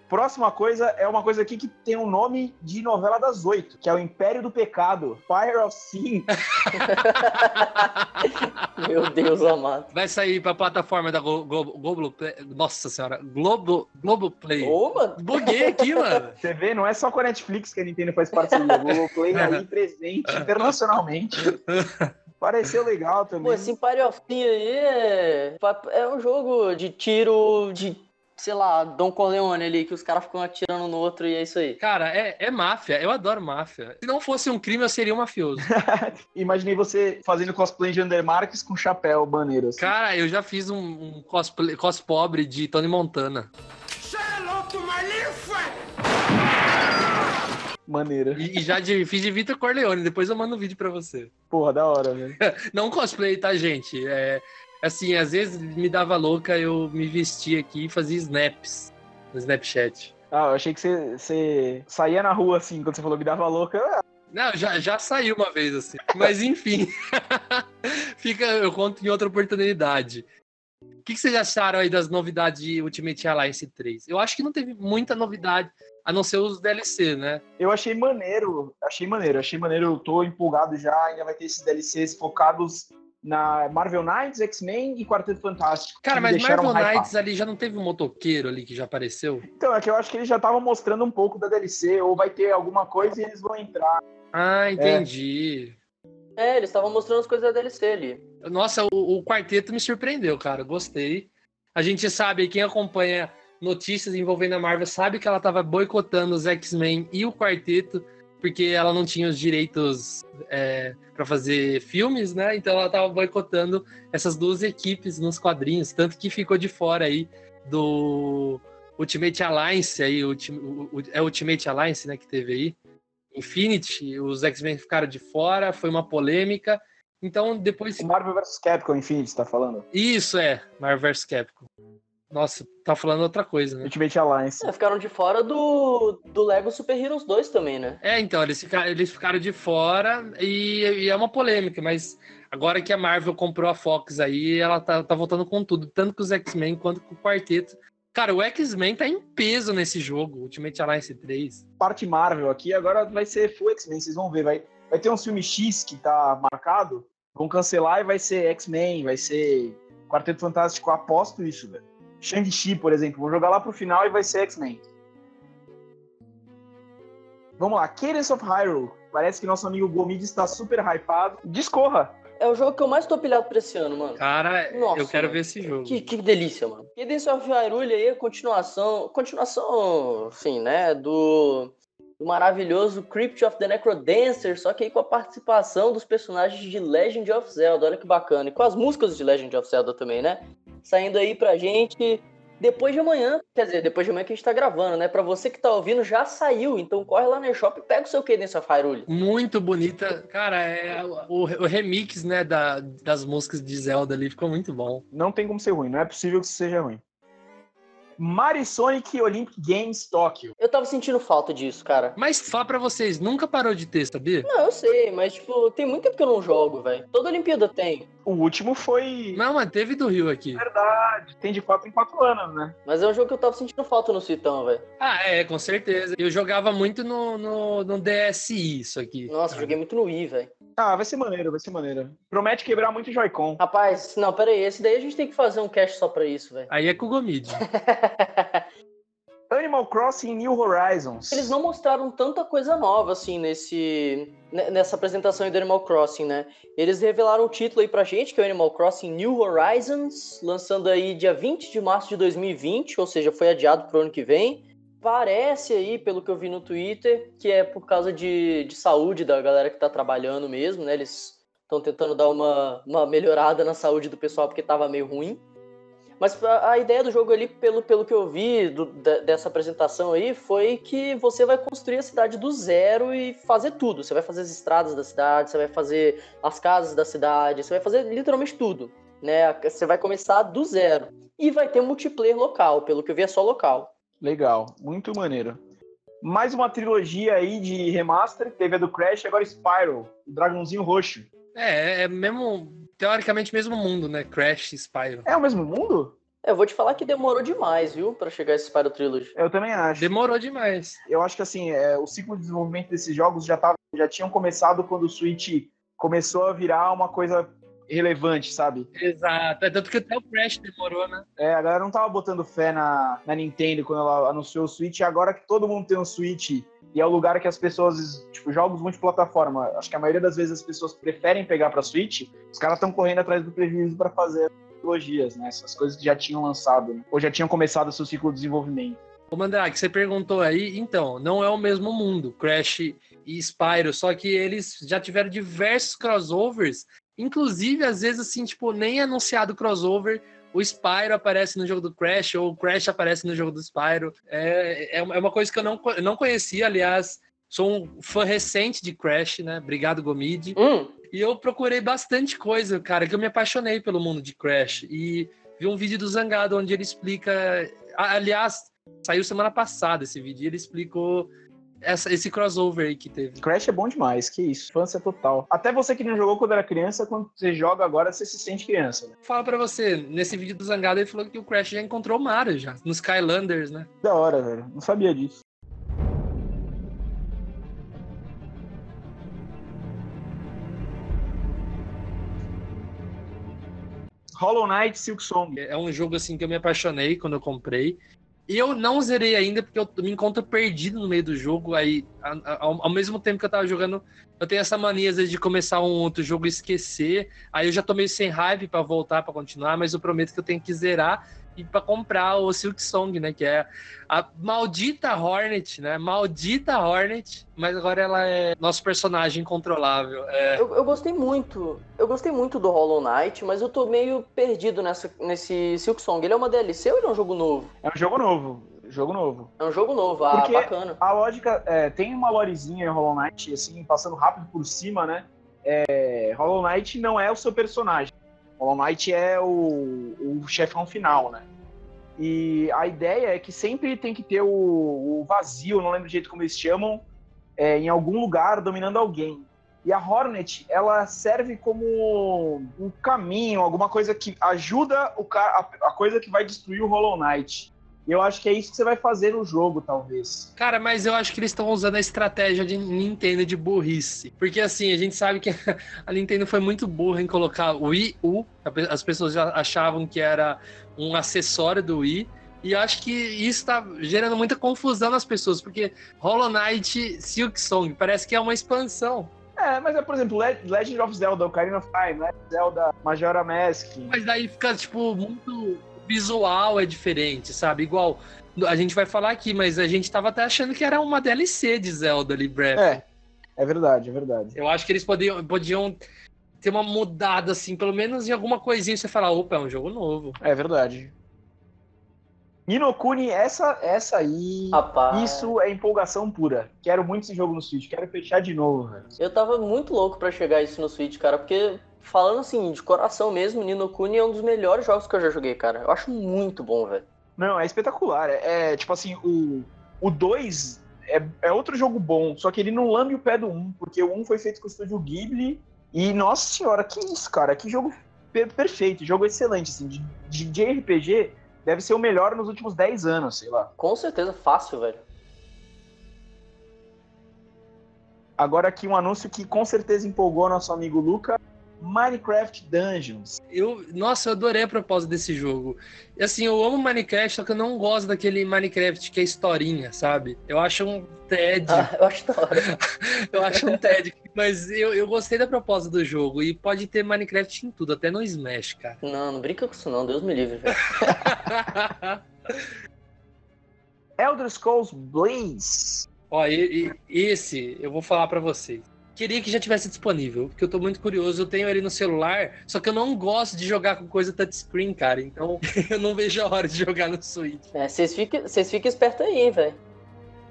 Próxima coisa é uma coisa aqui que tem um nome de novela das oito, que é o Império do Pecado, Fire of Sin. Meu Deus amado. Vai sair pra plataforma da Globo Play. Nossa senhora, Globo, Globo Play. Ô, mano. Buguei aqui, mano. Você vê, não é só com a Netflix que a Nintendo faz parceria, o Google Play aí presente internacionalmente. Pareceu legal também. Pô, esse Empire of Sin aí é... é um jogo de tiro de sei lá, Dom Corleone ali, que os caras ficam atirando no outro e é isso aí. Cara, é, é máfia. Eu adoro máfia. Se não fosse um crime, eu seria um mafioso. Imaginei você fazendo cosplay de Undermarques com chapéu maneiro. Assim. Cara, eu já fiz um, um cosplay, cos pobre de Tony Montana. Maneiro. E, e já de- fiz de Vitor Corleone. Depois eu mando um vídeo pra você. Porra, da hora, velho. Não cosplay, tá, gente? É, assim, às vezes me dava louca, eu me vestia aqui e fazia snaps no Snapchat. Ah, eu achei que você, você saía na rua assim, quando você falou que dava louca. Ah, Não, já, já saiu uma vez assim. Mas enfim. Fica, eu conto em outra oportunidade. O que, que vocês acharam aí das novidades de Ultimate Alliance 3? Eu acho que não teve muita novidade, a não ser os DLC, né? Eu achei maneiro, achei maneiro, achei maneiro. Eu tô empolgado já. Ainda vai ter esses DLCs focados na Marvel Knights, X-Men e Quarteto Fantástico. Cara, mas Marvel. Knights ali já não teve um motoqueiro ali que já apareceu? Então, é que eu acho que eles já estavam mostrando um pouco da DLC, ou vai ter alguma coisa e eles vão entrar. Ah, entendi. É, eles estavam mostrando as coisas da DLC ali. Nossa, o, o quarteto me surpreendeu, cara. Gostei. A gente sabe, quem acompanha notícias envolvendo a Marvel sabe que ela tava boicotando os X-Men e o quarteto, porque ela não tinha os direitos é, para fazer filmes, né? Então ela tava boicotando essas duas equipes nos quadrinhos, tanto que ficou de fora aí do Ultimate Alliance aí, o, o- é Ultimate Alliance, né, que teve aí. Infinity, os X-Men ficaram de fora, foi uma polêmica. Então depois O Marvel vs Capcom Infinity, você tá falando? isso é, Marvel vs Capcom. Nossa, tá falando outra coisa, né? Ultimate Alliance. É, ficaram de fora do, do Lego Super Heroes 2 também, né? É, então, eles ficaram, eles ficaram de fora e, e é uma polêmica, mas agora que a Marvel comprou a Fox aí, ela tá, tá voltando com tudo, tanto com os X-Men quanto com o quarteto. Cara, o X-Men tá em peso nesse jogo, Ultimate Alliance 3. Parte Marvel aqui, agora vai ser Full X-Men, vocês vão ver. Vai, vai ter um filme X que tá marcado, vão cancelar e vai ser X-Men, vai ser Quarteto Fantástico, eu aposto isso, velho. Shang-Chi, por exemplo, vão jogar lá pro final e vai ser X-Men. Vamos lá, Cadence of Hyrule. Parece que nosso amigo Gomid está super hypado. Discorra! É o jogo que eu mais tô pilhado pra esse ano, mano. Cara, Nossa, eu quero mano. ver esse jogo. Que, que delícia, mano. Cadence of Hyrule aí é continuação, continuação, assim, né, do, do maravilhoso Crypt of the Necrodancer, só que aí com a participação dos personagens de Legend of Zelda, olha que bacana. E com as músicas de Legend of Zelda também, né? Saindo aí pra gente depois de amanhã, quer dizer, depois de amanhã que a gente tá gravando, né? Pra você que tá ouvindo, já saiu, então corre lá no shop e pega o seu Cadence of Hyrule. Muito bonita. Cara, é, o, o remix, né, da, das músicas de Zelda ali ficou muito bom. Não tem como ser ruim, não é possível que isso seja ruim. Mario Sonic Olympic Games Tóquio. Eu tava sentindo falta disso, cara. Mas falar pra vocês, nunca parou de ter, sabia? Não, eu sei, mas, tipo, tem muito tempo que eu não jogo, velho. Toda Olimpíada tem. O último foi. Não, mas teve do Rio aqui. Verdade, tem de 4 em 4 anos, né? Mas é um jogo que eu tava sentindo falta no Citão, velho. Ah, é, com certeza. Eu jogava muito no, no, no DSi isso aqui. Nossa, joguei muito no Wii, velho. Ah, vai ser maneiro, vai ser maneiro. Promete quebrar muito Joy-Con. Rapaz, não, pera aí. Esse daí a gente tem que fazer um cast só pra isso, velho. Aí é com o Gomid. Animal Crossing New Horizons. Eles não mostraram tanta coisa nova, assim, nesse, ne- nessa apresentação do Animal Crossing, né? Eles revelaram o título aí pra gente, que é o Animal Crossing New Horizons, lançando aí dia 20 de março de 2020, ou seja, foi adiado pro ano que vem. Parece aí, pelo que eu vi no Twitter, que é por causa de, de saúde da galera que tá trabalhando mesmo, né? Eles estão tentando dar uma, uma melhorada na saúde do pessoal porque tava meio ruim. Mas a, ideia do jogo ali, pelo, pelo que eu vi do- de- dessa apresentação aí, foi que você vai construir a cidade do zero e fazer tudo. Você vai fazer as estradas da cidade, você vai fazer as casas da cidade, você vai fazer literalmente tudo. Né? Você vai começar do zero. E vai ter multiplayer local, pelo que eu vi é só local. Legal, muito maneiro. Mais uma trilogia aí de remaster. Teve a do Crash, agora Spyro, o dragãozinho roxo. É, é mesmo, teoricamente, mesmo mundo, né? Crash e Spyro. É o mesmo mundo? É, eu vou te falar que demorou demais, viu, Pra chegar esse Spyro Trilogy. Eu também acho. Demorou demais. Eu acho que assim, é, o ciclo de desenvolvimento desses jogos já, tava, já tinham começado quando o Switch começou a virar uma coisa relevante, sabe? Exato. É tanto que até o Crash demorou, né? É, a galera não tava botando fé na, na Nintendo quando ela anunciou o Switch, e agora que todo mundo tem um Switch e é o lugar que as pessoas, tipo, jogos multiplataforma, acho que a maioria das vezes as pessoas preferem pegar pra Switch, os caras estão correndo atrás do prejuízo pra fazer trilogias, né? Essas coisas que já tinham lançado, né? ou já tinham começado o seu ciclo de desenvolvimento. Ô, Mandrake, você perguntou aí, então, não é o mesmo mundo, Crash e Spyro, só que eles já tiveram diversos crossovers, inclusive, às vezes, assim, tipo, nem anunciado crossover, o Spyro aparece no jogo do Crash, ou o Crash aparece no jogo do Spyro. É, é é uma coisa que eu não, não conhecia, aliás, sou um fã recente de Crash, né? Obrigado, Gomid. Hum, E eu procurei bastante coisa, cara, que eu me apaixonei pelo mundo de Crash. E vi um vídeo do Zangado onde ele explica. Aliás, saiu semana passada esse vídeo. e Ele explicou essa- esse crossover aí que teve. Crash é bom demais, que isso, infância total. Até você que não jogou quando era criança, quando você joga agora, você se sente criança, né? Fala pra você, nesse vídeo do Zangado ele falou que o Crash já encontrou o Mario já, nos Skylanders, né? Da hora, velho. Não sabia disso. Hollow Knight Silk Song. É um jogo assim que eu me apaixonei quando eu comprei. Eu não zerei ainda porque eu me encontro perdido no meio do jogo. Aí, ao, ao mesmo tempo que eu tava jogando, eu tenho essa mania às vezes de começar um outro jogo e esquecer. Aí eu já tô meio sem hype pra voltar pra continuar, mas eu prometo que eu tenho que zerar e pra comprar o Silk Song, né? Que é a maldita Hornet, né? Maldita Hornet, mas agora ela é nosso personagem incontrolável. É, eu, eu gostei muito. Eu gostei muito do Hollow Knight, mas eu tô meio perdido nessa, nesse Silk Song. Ele é uma DLC ou ele é um jogo novo? É um jogo novo. Jogo novo. É um jogo novo, ah, Porque- bacana. A lógica é, tem uma lorezinha em Hollow Knight, assim, passando rápido por cima, né? É, Hollow Knight não é o seu personagem. Hollow Knight é o, o chefão final, né? E a ideia é que sempre tem que ter o, o vazio, não lembro do jeito como eles chamam, é, em algum lugar dominando alguém. E a Hornet, ela serve como um caminho, alguma coisa que ajuda o cara, a, a coisa que vai destruir o Hollow Knight. E eu acho que é isso que você vai fazer no jogo, talvez. Cara, mas eu acho que eles estão usando a estratégia de Nintendo de burrice. Porque assim, a gente sabe que a Nintendo foi muito burra em colocar o Wii U. As pessoas já achavam que era um acessório do Wii. E eu acho que isso tá gerando muita confusão nas pessoas. Porque Hollow Knight Silk Song parece que é uma expansão. É, mas é, por exemplo, Le- Legend of Zelda, Ocarina of Time, Legend of Zelda, Majora Mask. Mas daí fica, tipo, muito visual é diferente, sabe? Igual a gente vai falar aqui, mas a gente tava até achando que era uma DLC de Zelda ali, Breath. É, é verdade, é verdade. Eu acho que eles podiam, podiam ter uma mudada, assim, pelo menos em alguma coisinha você falar, opa, é um jogo novo. É verdade. Ninokuni, essa, essa aí. Rapaz. Isso é empolgação pura. Quero muito esse jogo no Switch, quero fechar de novo, velho. Eu tava muito louco pra chegar isso no Switch, cara, porque falando assim, de coração mesmo, Nino Kuni é um dos melhores jogos que eu já joguei, cara. Eu acho muito bom, velho. Não, é espetacular. É, é, tipo assim, o, o 2 é, é outro jogo bom, só que ele não lambe o pé do 1, porque o 1 foi feito com o estúdio Ghibli. E, nossa senhora, que isso, cara? Que jogo per- perfeito, jogo excelente, assim. De, de, de RPG, deve ser o melhor nos últimos 10 anos, sei lá. Com certeza, fácil, velho. Agora aqui um anúncio que com certeza empolgou nosso amigo Luca. Minecraft Dungeons. Eu, nossa, eu adorei a proposta desse jogo. E assim, eu amo Minecraft, só que eu não gosto daquele Minecraft que é historinha, sabe? Eu acho um TED. Ah, eu acho da hora. eu acho um TED. Mas eu, eu gostei da proposta do jogo. E pode ter Minecraft em tudo, até no Smash, cara. Não, não brinca com isso não, Deus me livre, velho. Elder Scrolls Blaze. Ó, e, e- esse eu vou falar pra vocês. Queria que já tivesse disponível, porque eu tô muito curioso. Eu tenho ele no celular, só que eu não gosto de jogar com coisa touchscreen, cara. Então eu não vejo a hora de jogar no Switch. É, vocês fiquem espertos aí, velho.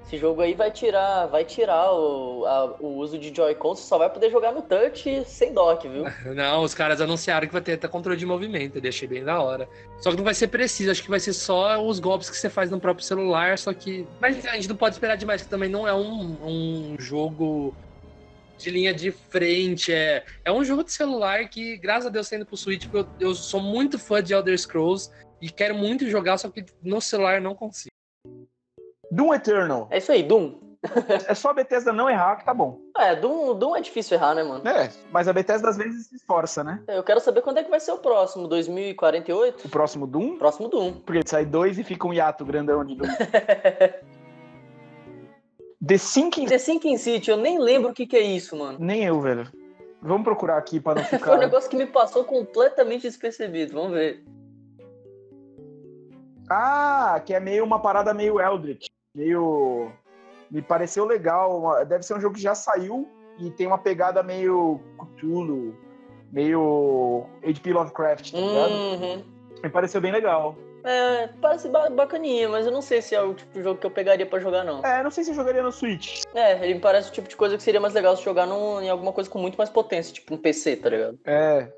Esse jogo aí vai tirar, vai tirar o, a- o uso de Joy-Con, você só vai poder jogar no touch sem dock, viu? Não, os caras anunciaram que vai ter até controle de movimento, eu deixei bem da hora. Só que não vai ser preciso, acho que vai ser só os golpes que você faz no próprio celular, só que. Mas a gente não pode esperar demais, que também não é um, um jogo de linha de frente, é, é um jogo de celular que, graças a Deus, tá indo pro Switch, eu, eu sou muito fã de Elder Scrolls e quero muito jogar, só que no celular não consigo. Doom Eternal. É isso aí, Doom. É só a Bethesda não errar que tá bom. É, Doom, Doom é difícil errar, né, mano? É, mas a Bethesda às vezes se esforça, né? Eu quero saber quando é que vai ser o próximo, 2048? O próximo Doom, Próximo Doom. porque sai dois e fica um hiato grandão de Doom. The Sinking... The Sinking City, eu nem lembro o que, que é isso, mano. Nem eu, velho. Vamos procurar aqui pra não Foi um ficar. negócio que me passou completamente despercebido. Vamos ver. Ah, que é meio uma parada meio Eldritch. Meio. Me pareceu legal. Deve ser um jogo que já saiu e tem uma pegada meio Cthulhu, meio H.P. Lovecraft, tá ligado? Uhum. Me pareceu bem legal. É, parece ba- bacaninha, mas eu não sei se é o tipo de jogo que eu pegaria pra jogar, não. É, não sei se eu jogaria no Switch. É, ele me parece o tipo de coisa que seria mais legal se jogar num, em alguma coisa com muito mais potência, tipo um PC, tá ligado? É.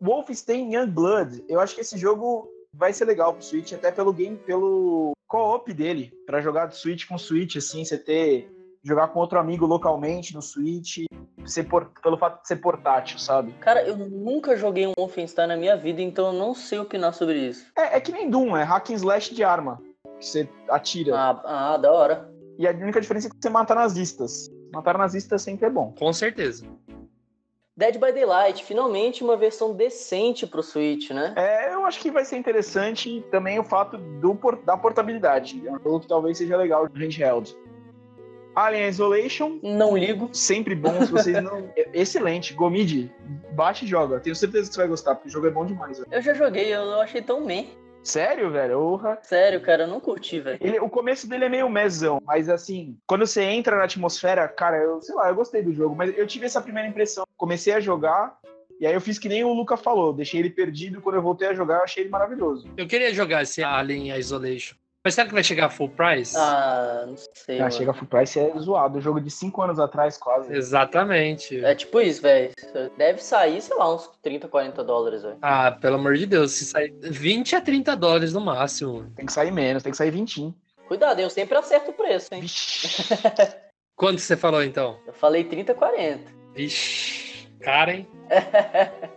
Wolfenstein Youngblood. Eu acho que esse jogo vai ser legal pro Switch, até pelo game, pelo co-op dele, Pra jogar do Switch com Switch, assim, você ter jogar com outro amigo localmente no Switch, ser por- pelo fato de ser portátil, sabe? Cara, eu nunca joguei um Wolfenstein na minha vida, então eu não sei opinar sobre isso. É, é que nem Doom, é hack and slash de arma, que você atira. Ah, ah da hora. E a única diferença é que você mata nazistas. Matar nazistas sempre é bom. Com certeza. Dead by Daylight, finalmente uma versão decente pro Switch, né? É, acho que vai ser interessante também o fato do, da portabilidade. É um jogo que talvez seja legal de handheld. Alien Isolation, Não ligo. sempre bom se vocês não. é Excelente. Gomid, baixa e joga. Tenho certeza que você vai gostar, porque o jogo é bom demais. velho. Eu já joguei, eu não achei tão meh. Sério, velho? Orra. Sério, cara, eu não curti, velho. Ele, o começo dele é meio mesão, mas assim, quando você entra na atmosfera, cara, eu sei lá, eu gostei do jogo, mas eu tive essa primeira impressão. Comecei a jogar, e aí eu fiz que nem o Luca falou, deixei ele perdido, quando eu voltei a jogar, eu achei ele maravilhoso. Eu queria jogar esse Alien Isolation. Mas será que vai chegar full price? Ah, não sei. Ah, chega full price é zoado, o jogo de 5 anos atrás, quase. Exatamente. É tipo isso, velho. Deve sair, sei lá, uns 30, 40 dólares, velho. Ah, pelo amor de Deus, se sair 20 a 30 dólares no máximo. Tem que sair menos, tem que sair 20. Cuidado, eu sempre acerto o preço, hein? Vixe. Quanto você falou então? Eu falei 30, 40. Vixe, cara, hein?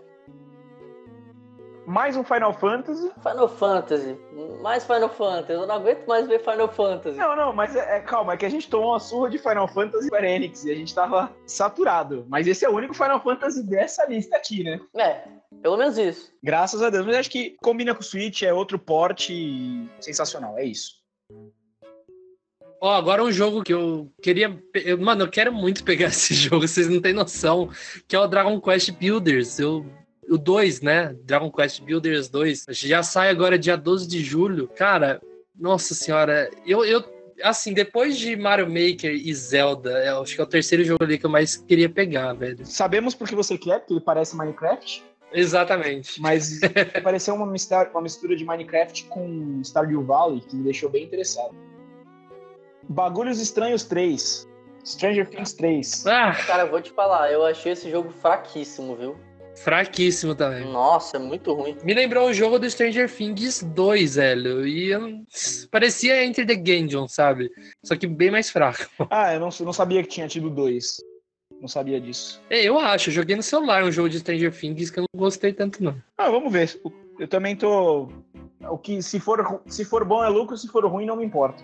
Mais um Final Fantasy. Final Fantasy. Mais Final Fantasy. Eu não aguento mais ver Final Fantasy. Não, não, mas é, é- calma, é que a gente tomou uma surra de Final Fantasy Square Enix e a gente tava saturado. Mas esse é o único Final Fantasy dessa lista aqui, né? É, pelo menos isso. Graças a Deus. Mas acho que combina com o Switch, é outro porte sensacional, é isso. Ó, agora um jogo que eu queria. eu- mano, eu quero muito pegar esse jogo, vocês não têm noção. Que é o Dragon Quest Builders. Eu, o 2, né? Dragon Quest Builders 2. Já sai agora dia 12 de julho. Cara, nossa senhora, eu. eu assim, depois de Mario Maker e Zelda, eu acho que é o terceiro jogo ali que eu mais queria pegar, velho. Sabemos porque você quer, porque ele parece Minecraft, Exatamente. mas pareceu uma mistura, uma mistura de Minecraft com Stardew Valley, que me deixou bem interessado. Bagulhos Estranhos 3. Stranger Things 3. Ah, Cara, eu vou te falar, eu achei esse jogo fraquíssimo, viu? fraquíssimo também. Nossa, é muito ruim. Me lembrou o jogo do Stranger Things 2, velho. E eu- parecia Enter the Gungeon, sabe? Só que bem mais fraco. Ah, eu não, não sabia que tinha tido dois. Não sabia disso. É, Eu acho, eu joguei no celular um jogo de Stranger Things que eu não gostei tanto, não. Ah, vamos ver. Eu também tô. O que se for, se for bom é lucro, se for ruim não me importa.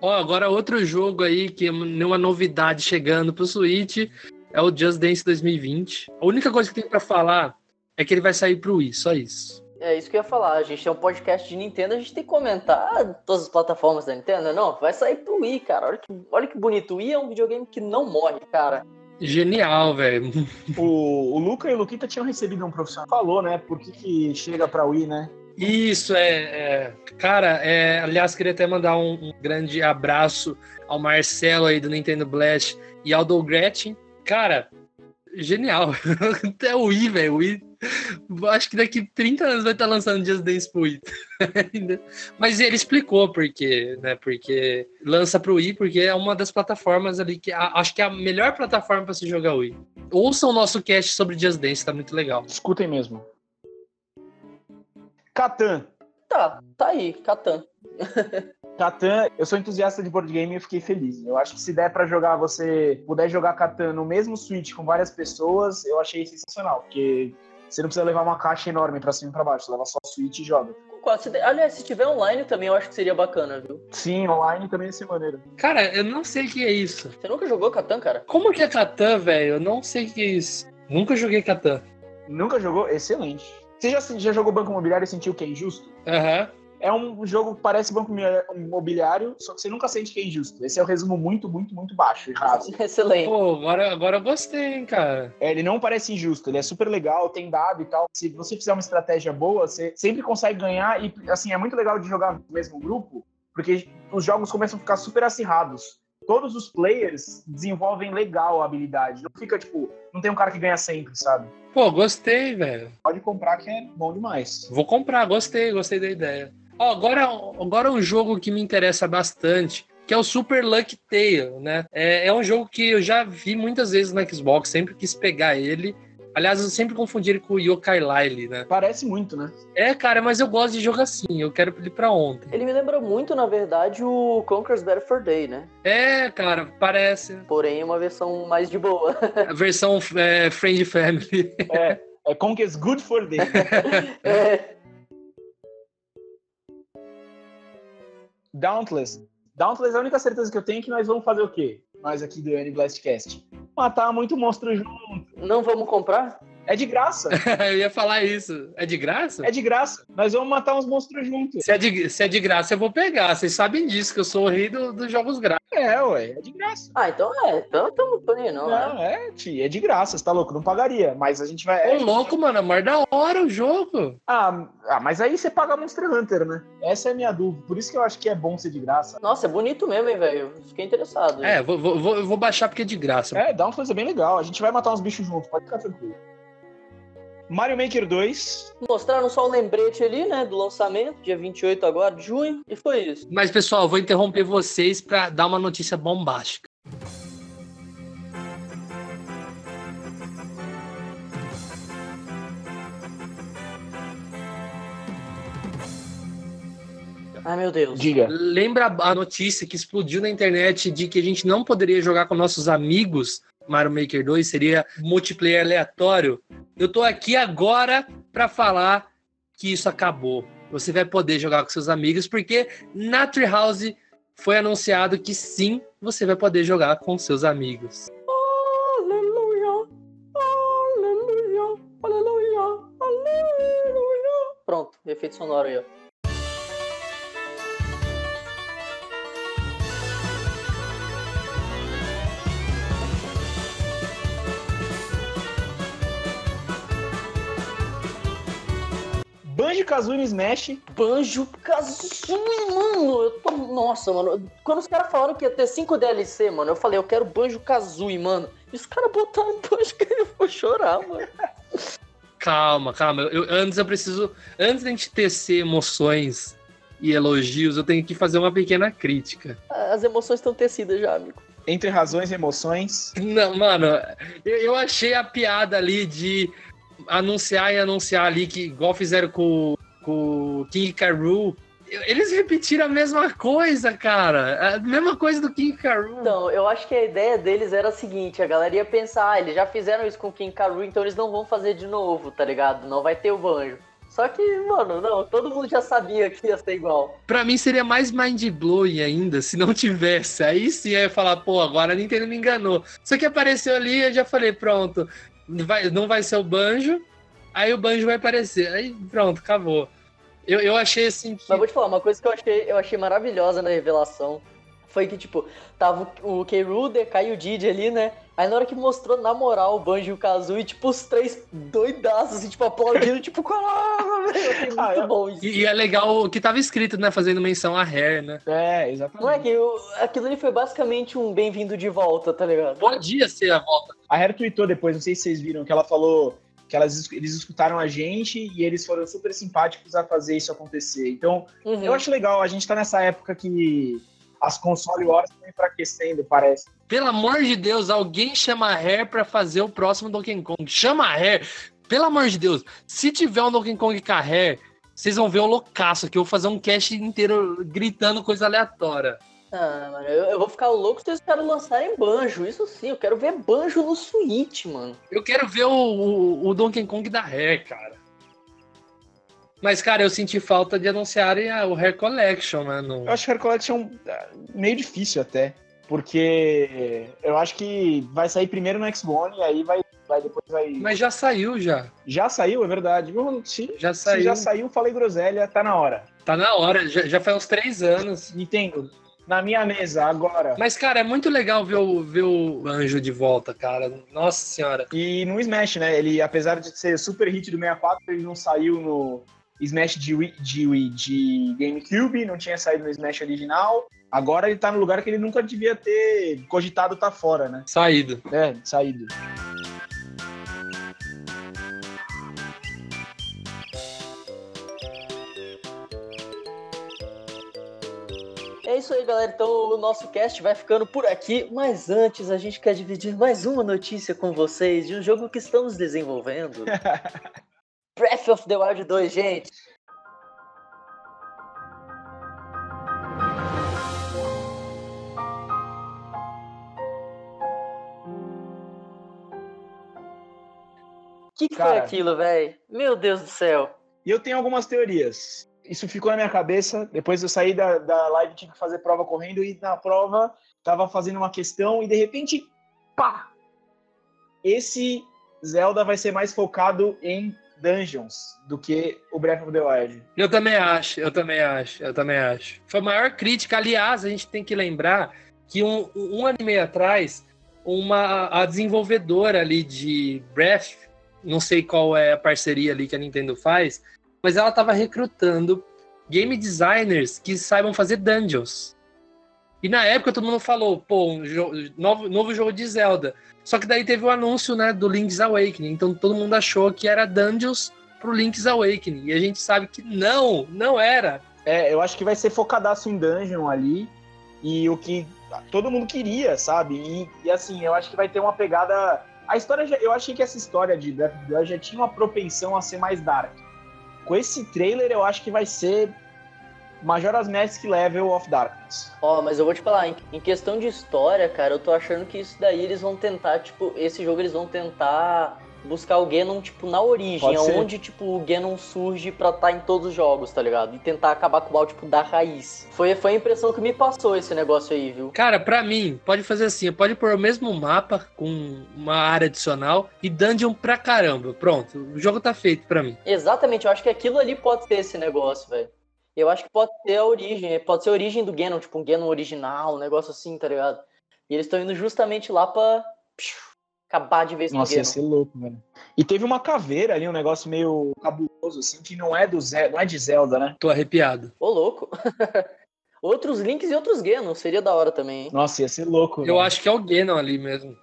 Ó, agora outro jogo aí que é uma novidade chegando pro Switch é o Just Dance 2020. A única coisa que tem pra falar é que ele vai sair pro Wii, só isso. É isso que eu ia falar. A gente tem um podcast de Nintendo, a gente tem que comentar todas as plataformas da Nintendo. Não, vai sair pro Wii, cara. Olha que, olha que bonito. O Wii é um videogame que não morre, cara. Genial, velho. O, o Luca e o Luquita tinham recebido um profissional. Falou, né? Por que, que chega pra Wii, né? Isso é, é- cara. É, aliás, queria até mandar um, um grande abraço ao Marcelo aí do Nintendo Blast e ao do Gretchen. Cara, genial. Até o Wii, velho. O Wii, acho que daqui 30 anos vai estar lançando Just Dance pro Wii. Mas ele explicou por quê, né? Porque lança pro Wii, porque é uma das plataformas ali que a- acho que é a melhor plataforma para se jogar Wii. Ouçam o nosso cast sobre Just Dance, tá muito legal. Escutem mesmo. Catan. Tá, tá aí, Catan. Catan, eu sou entusiasta de board game e eu fiquei feliz. Eu acho que se der pra jogar, você puder jogar Catan no mesmo Switch com várias pessoas, eu achei sensacional, porque você não precisa levar uma caixa enorme pra cima e pra baixo, você leva só o Switch e joga. Se- Aliás, se tiver online também, eu acho que seria bacana, viu? Sim, online também ia ser maneiro. Cara, eu não sei o que é isso. Você nunca jogou Catan, cara? Como que é Catan, velho? Eu não sei o que é isso. Nunca joguei Catan. Nunca jogou? Excelente. Você já, já jogou Banco Imobiliário e sentiu que é injusto? Aham. é um jogo que parece banco imobiliário, só que você nunca sente que é injusto. Esse é o resumo muito, muito, muito baixo e raso. Excelente. Pô, agora, agora eu gostei, hein, cara. É, ele não parece injusto, ele é super legal, tem dado e tal. Se você fizer uma estratégia boa, você sempre consegue ganhar e, assim, é muito legal de jogar no mesmo grupo, porque os jogos começam a ficar super acirrados. Todos os players desenvolvem legal a habilidade. Não fica, tipo, não tem um cara que ganha sempre, sabe? Pô, gostei, velho. Pode comprar que é bom demais. Vou comprar, gostei, gostei da ideia. Ó, agora, agora um jogo que me interessa bastante, que é o Super Lucky Tale, né? É, é um jogo que eu já vi muitas vezes no Xbox, sempre quis pegar ele. Aliás, eu sempre confundi ele com o Yokai Lyle, né? Parece muito, né? É, cara, mas eu gosto de jogo assim, eu quero ele pra ontem. Ele me lembra muito, na verdade, o Conker's Bad for Day, né? É, cara, parece. Porém, uma versão mais de boa. A versão é, Friend Family. É, é Conker's Good for Day. é. Dauntless. Dauntless, a única certeza que eu tenho é que nós vamos fazer o quê? Nós aqui do N Blastcast. Matar muito monstro junto. Não vamos comprar? É de graça. eu ia falar isso. É de graça? É de graça. Nós vamos matar uns monstros juntos. Se é de, se é de graça, eu vou pegar. Vocês sabem disso, que eu sou o rei do- dos jogos grátis. É, ué, é de graça. Ah, então é. Então tamo tô nem não, Não, né? é, tia, é de graça, você tá louco? Não pagaria, mas a gente vai. Ô, louco, mano, é mais da hora o jogo. Ah, ah, mas aí você paga Monster Hunter, né? Essa é a minha dúvida. Por isso que eu acho que é bom ser de graça. Nossa, é bonito mesmo, hein, velho? Fiquei interessado. É, vou, vou, vou, eu vou baixar porque é de graça. É, dá uma coisa bem legal. A gente vai matar uns bichos juntos, pode ficar tranquilo. Mario Maker 2. Mostraram só um lembrete ali, né, do lançamento, dia 28 agora de junho, e foi isso. Mas, pessoal, vou interromper vocês pra dar uma notícia bombástica. Ai, meu Deus. Diga. Lembra a notícia que explodiu na internet de que a gente não poderia jogar com nossos amigos Mario Maker 2, seria multiplayer aleatório? Eu tô aqui agora pra falar que isso acabou. Você vai poder jogar com seus amigos, porque na Treehouse foi anunciado que sim, você vai poder jogar com seus amigos. Aleluia, aleluia, aleluia, aleluia. Pronto, efeito sonoro aí, ó. Banjo Kazooie Smash. Banjo Kazooie, mano. Eu tô... Nossa, mano. Quando os caras falaram que ia ter 5 DLC, mano, eu falei, eu quero Banjo Kazooie, mano. E os caras botaram Banjo que eu vou chorar, mano. Calma, calma. Eu, antes eu preciso. Antes da gente tecer emoções e elogios, eu tenho que fazer uma pequena crítica. As emoções estão tecidas já, amigo. Entre razões e emoções. Não, mano, eu, eu achei a piada ali de anunciar e anunciar ali que, igual fizeram com, com o King Karoo, eles repetiram a mesma coisa, cara. A mesma coisa do King Karoo. Então, eu acho que a ideia deles era a seguinte: a galera ia pensar, ah, eles já fizeram isso com o King Karoo, então eles não vão fazer de novo, tá ligado? Não vai ter o banjo. Só que, mano, não, todo mundo já sabia que ia ser igual. Pra mim seria mais mind-blowing ainda se não tivesse. Aí sim eu ia falar, pô, agora a Nintendo me enganou. Só que apareceu ali eu já falei, pronto, vai, não vai ser o banjo, aí o banjo vai aparecer. Aí pronto, acabou. Eu, eu achei assim que. Mas vou te falar, uma coisa que eu achei, eu achei maravilhosa na revelação foi que, tipo, tava o K. o DK e o Didi ali, né? Aí na hora que mostrou, na moral, o Banjo e o Kazooie, tipo, os três doidaços, assim, tipo, aplaudindo, tipo, caralho, velho. Eu achei muito Ah, eu- bom isso. E, e é legal o que tava escrito, né? Fazendo menção a Hair, né? É, exatamente. Não é que o- aquilo ali foi basicamente um bem-vindo de volta, tá ligado? Podia ser a volta. A Hair tweetou depois, não sei se vocês viram, que ela falou que elas, eles escutaram a gente e eles foram super simpáticos a fazer isso acontecer. Então, Uhum. eu acho legal, a gente tá nessa época que as console wars estão enfraquecendo, parece. Pelo amor de Deus, alguém chama a Hair pra fazer o próximo Donkey Kong. Chama a Hair. Pelo amor de Deus. Se tiver um Donkey Kong com a Hair, vocês vão ver o loucaço aqui. Eu vou fazer um cast inteiro gritando coisa aleatória. Ah, mano, eu, eu vou ficar louco se eles caras lançarem banjo. Isso sim, eu quero ver banjo no Switch, mano. Eu quero ver o, o, o Donkey Kong da Hair, cara. Mas, cara, eu senti falta de anunciarem a- o Hair Collection, né? no- Eu acho que Hair Collection é meio difícil até, porque eu acho que vai sair primeiro no X1 e aí vai, vai depois vai... Mas já saiu, já. Já saiu, é verdade. Se, Já se saiu. já saiu, falei groselha, tá na hora. Tá na hora, já, já faz uns três anos. Nintendo, na minha mesa, agora. Mas, cara, é muito legal ver o, ver o Anjo de volta, cara. Nossa senhora. E no Smash, né? Ele, apesar de ser super hit do 64, ele não saiu no Smash de, Wii- de, Wii- de GameCube, não tinha saído no Smash original. Agora ele tá no lugar que ele nunca devia ter cogitado tá fora, né? Saído. É, saído. É isso aí, galera. Então o nosso cast vai ficando por aqui. Mas antes, a gente quer dividir mais uma notícia com vocês de um jogo que estamos desenvolvendo. Breath of the Wild 2, gente. O que, que foi Cara. aquilo, velho? Meu Deus do céu. E eu tenho algumas teorias. Isso ficou na minha cabeça. Depois eu saí da, da live, tive que fazer prova correndo. E na prova, tava fazendo uma questão. E de repente, pá! Esse Zelda vai ser mais focado em dungeons do que o Breath of the Wild. Eu também acho, eu também acho, eu também acho. Foi a maior crítica. Aliás, a gente tem que lembrar que um, um ano e meio atrás, uma, a desenvolvedora ali de Breath, não sei qual é a parceria ali que a Nintendo faz, mas ela estava recrutando game designers que saibam fazer dungeons. E na época todo mundo falou, pô, um jo- novo, novo jogo de Zelda. Só que daí teve o anúncio, né, do Link's Awakening. Então todo mundo achou que era dungeons pro Link's Awakening. E a gente sabe que não, não era. É, eu acho que vai ser focadaço em dungeon ali. E o que todo mundo queria, sabe? E, e, assim, eu acho que vai ter uma pegada. A história, já, eu achei que essa história de Wild já tinha uma propensão a ser mais dark. Com esse trailer, eu acho que vai ser Majora's Mask Level of Darkness. Ó, mas eu vou te falar, em, em questão de história, cara, eu tô achando que isso daí eles vão tentar, tipo, esse jogo eles vão tentar buscar o Ganon, tipo, na origem, Pode ser. onde, tipo, o Ganon surge pra estar em todos os jogos, tá ligado? E tentar acabar com o mal, tipo, da raiz. Foi, foi a impressão que me passou esse negócio aí, viu? Cara, pra mim, pode fazer assim: pode pôr o mesmo mapa com uma área adicional e dungeon pra caramba. Pronto, o jogo tá feito pra mim. Exatamente, eu acho que aquilo ali pode ser esse negócio, velho. Eu acho que pode ser a origem, pode ser a origem do Ganon, tipo, um Ganon original, um negócio assim, tá ligado? E eles estão indo justamente lá pra psiu, acabar de vez com o Nossa, Ganon. ia ser louco, velho. E teve uma caveira ali, um negócio meio cabuloso, assim, que não é do Zelda, não é de Zelda, né? Tô arrepiado. Ô, louco. outros links e outros Ganon, seria da hora também, hein? Nossa, ia ser louco. Eu velho. acho que é o Ganon ali mesmo.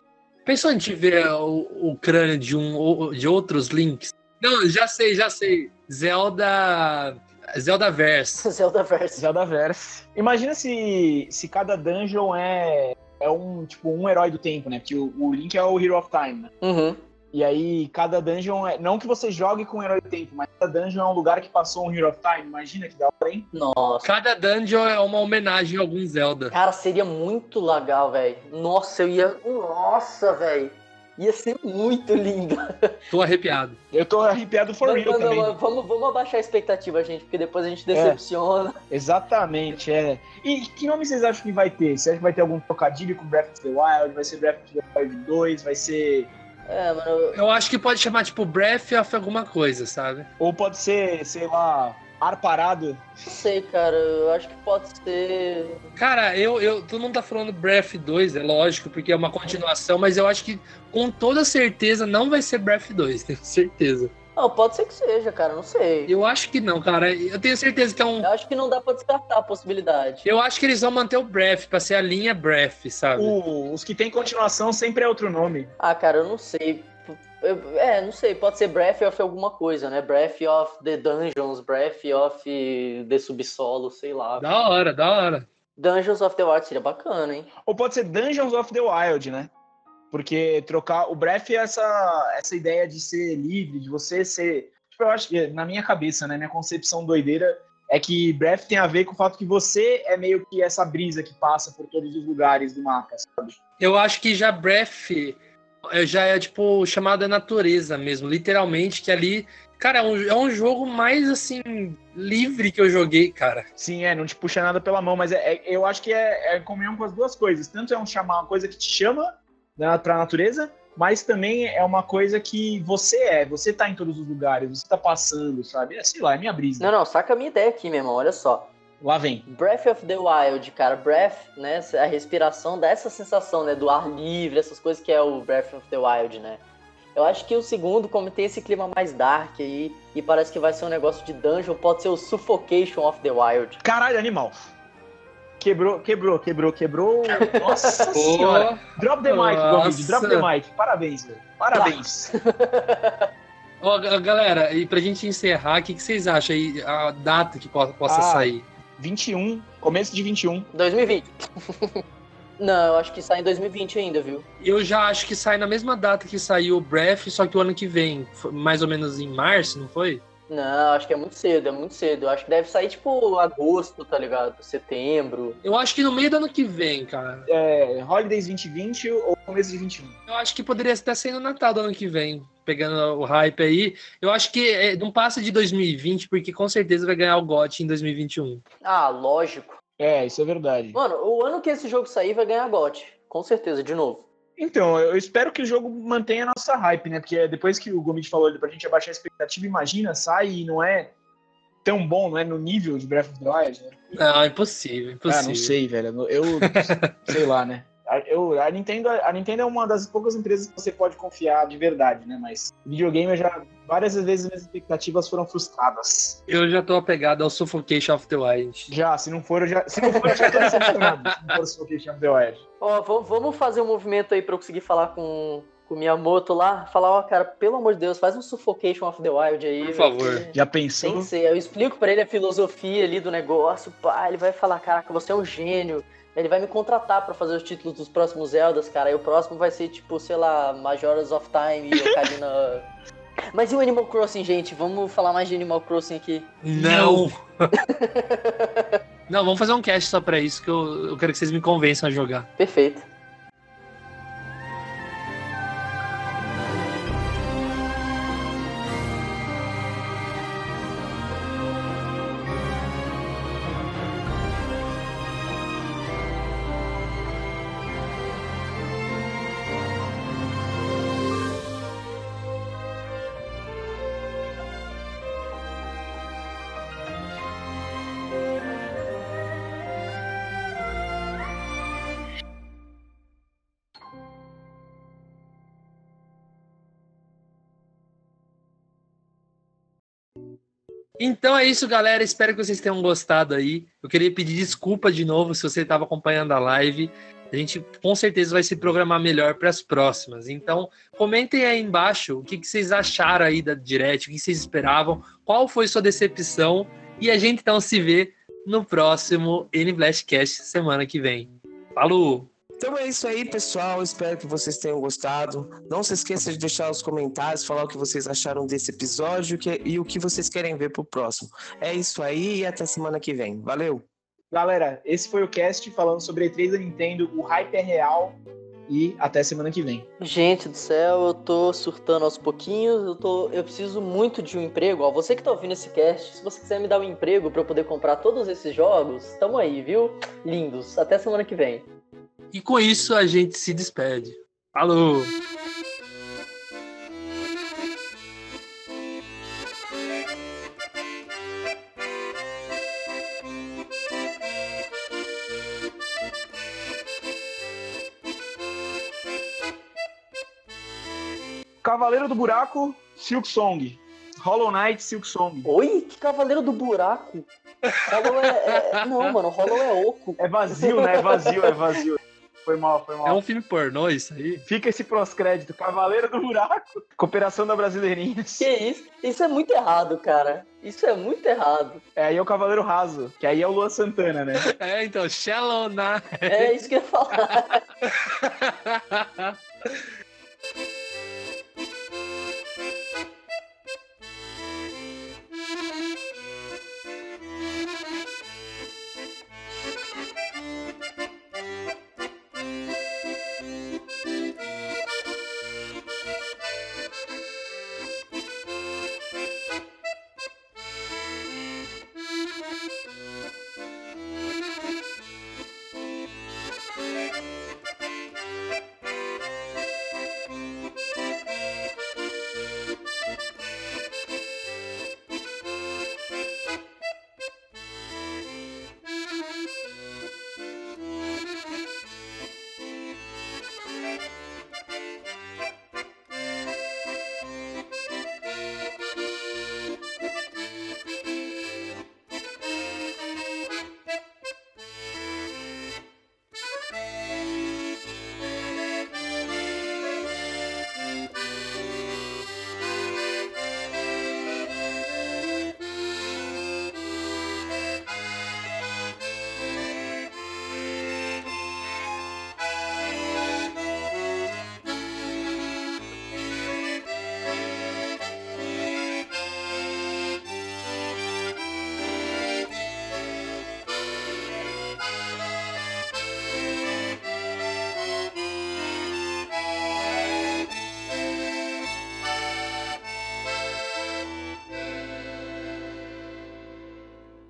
Pensou em te ver o, o crânio de, um, de outros links? Não, já sei, já sei. Zelda. Zelda Verse. Zelda Verse. Zelda Verse. Imagina se, se cada dungeon é, é um, tipo, um herói do tempo, né? Porque o, o Link é o Hero of Time, né? Uhum. E aí, cada dungeon é. Não que você jogue com um herói do tempo, mas cada dungeon é um lugar que passou um Hero of Time. Imagina que da hora, hein? Nossa. Cada dungeon é uma homenagem a algum Zelda. Cara, seria muito legal, velho. Nossa, eu ia. Nossa, velho. Ia ser muito lindo. Tô arrepiado. Eu tô arrepiado for Mas, real mas, também. vamos, vamos abaixar a expectativa, gente, porque depois a gente decepciona. Exatamente, é. E que nome vocês acham que vai ter? Você acha que vai ter algum trocadilho com Breath of the Wild? Vai ser Breath of the Wild 2? Vai ser. É, mano. Eu acho que pode chamar, tipo, Breath of alguma coisa, sabe? Ou pode ser, sei lá, ar parado? Não sei, cara. Eu acho que pode ser. Cara, eu, eu, todo mundo tá falando Breath 2, é lógico, porque é uma continuação, mas eu acho que com toda certeza não vai ser Breath 2, tenho certeza. Não, pode ser que seja, cara. Não sei. Eu acho que não, cara. Eu tenho certeza que é um. Eu acho que não dá pra descartar a possibilidade. Eu acho que eles vão manter o Breath pra ser a linha Breath, sabe? O- os que tem continuação sempre é outro nome. Ah, cara, eu não sei. É, não sei. Pode ser Breath of alguma coisa, né? Breath of the Dungeons, Breath of the Subsolo, sei lá. Da hora, da hora. Dungeons of the Wild seria bacana, hein? Ou pode ser Dungeons of the Wild, né? Porque trocar. O Breath é essa, essa ideia de ser livre, de você ser. Tipo, eu acho que, na minha cabeça, né? Minha concepção doideira é que Breath tem a ver com o fato que você é meio que essa brisa que passa por todos os lugares do mapa, sabe? Eu acho que já Breath já é, tipo, chamada natureza mesmo, literalmente, que ali. Cara, é um, é um jogo mais, assim, livre que eu joguei, cara. Sim, é, não te puxa nada pela mão, mas é, é- eu acho que é, é comunhão com as duas coisas. Tanto é um chamar uma coisa que te chama né, pra natureza, mas também é uma coisa que você é, você tá em todos os lugares, você tá passando, sabe? É, sei lá, é minha brisa. Não, não, saca a minha ideia aqui, meu irmão, olha só. Lá vem. Breath of the Wild, cara, breath, né, a respiração dá essa sensação, né, do ar livre, essas coisas que é o Breath of the Wild, né. Eu acho que o segundo, como tem esse clima mais dark aí, e parece que vai ser um negócio de dungeon, pode ser o Suffocation of the Wild. Caralho, animal. Quebrou, quebrou, quebrou, quebrou. Nossa senhora. Drop the mic, Gomid, drop the mic. Parabéns, velho. Parabéns. Ó, ga- galera, e pra gente encerrar, o que, que vocês acham aí, a data que po- possa Ah. sair? 21, começo de 21. 2020. Não, eu acho que sai em 2020 ainda, viu? Eu já acho que sai na mesma data que saiu o Breath, só que o ano que vem, mais ou menos em março, não foi? Não, acho que é muito cedo, é muito cedo. Eu acho que deve sair, tipo, agosto, tá ligado? Setembro. Eu acho que no meio do ano que vem, cara. É, Holidays 2020 ou começo de 21. Eu acho que poderia até ser no Natal do ano que vem, pegando o hype aí. Eu acho que é, não passa de 2020, porque com certeza vai ganhar o GOT em 2021. Ah, lógico. É, isso é verdade. Mano, o ano que esse jogo sair vai ganhar GOT. Com certeza, de novo. Então, eu espero que o jogo mantenha a nossa hype, né? Porque depois que o Gomit falou ali pra gente abaixar a expectativa, imagina, sai e não é tão bom, não é no nível de Breath of the Wild, né? Não, é impossível, impossível. Ah, não sei, velho. Eu sei lá, né? A- Eu, a, Nintendo, a Nintendo é uma das poucas empresas que você pode confiar de verdade, né? Mas videogame eu já várias vezes minhas expectativas foram frustradas. Eu já tô apegado ao Suffocation of the Wild. Já, se não for, eu já, se não for, eu já tô decepcionado. se não for Suffocation of the Wild. Ó, vamos- vamos fazer um movimento aí pra eu conseguir falar com com o Miyamoto lá. Falar, ó, cara, pelo amor de Deus, faz um Suffocation of the Wild aí. Por favor. Já Tem pensou? que ser. Eu explico pra ele a filosofia ali do negócio, pá, ele vai falar, caraca, você é um gênio. Ele vai me contratar pra fazer os títulos dos próximos Zeldas, cara. E o próximo vai ser, tipo, sei lá, Majora's of Time e Ocarina... Mas e o Animal Crossing, gente? Vamos falar mais de Animal Crossing aqui. Não! não, vamos fazer um cast só pra isso, que eu, eu quero que vocês me convençam a jogar. Perfeito. Então é isso, galera. Espero que vocês tenham gostado aí. Eu queria pedir desculpa de novo se você estava acompanhando a live. A gente com certeza vai se programar melhor para as próximas. Então, comentem aí embaixo o que, que vocês acharam aí da Direct, o que vocês esperavam, qual foi sua decepção. E a gente então se vê no próximo N Blastcast semana que vem. Falou! Então é isso aí, pessoal. Espero que vocês tenham gostado. Não se esqueça de deixar os comentários, falar o que vocês acharam desse episódio e o que vocês querem ver pro próximo. É isso aí e até semana que vem. Valeu! Galera, esse foi o cast falando sobre a E3 da Nintendo. O hype é real. E até semana que vem. Gente do céu, eu tô surtando aos pouquinhos, eu, tô, eu preciso muito de um emprego. Ó, você que tá ouvindo esse cast, se você quiser me dar um emprego pra eu poder comprar todos esses jogos, tamo aí, viu? Lindos. Até semana que vem. E com isso a gente se despede. Falou! Cavaleiro do Buraco, Silk Song. Hollow Knight, Silk Song. Oi? Que cavaleiro do buraco? Hollow é, é- Não, mano, Hollow é oco. É vazio, né? É vazio, é vazio. Foi mal, foi mal. É um filme pornô isso aí? Fica esse pós-crédito. Cavaleiro do Buraco. Cooperação da Brasileirinhas. Que isso? Isso é muito errado, cara. Isso é muito errado. É, aí é o Cavaleiro Raso, que aí é o Luan Santana, né? É, então, Shallow Night. É isso que eu ia falar.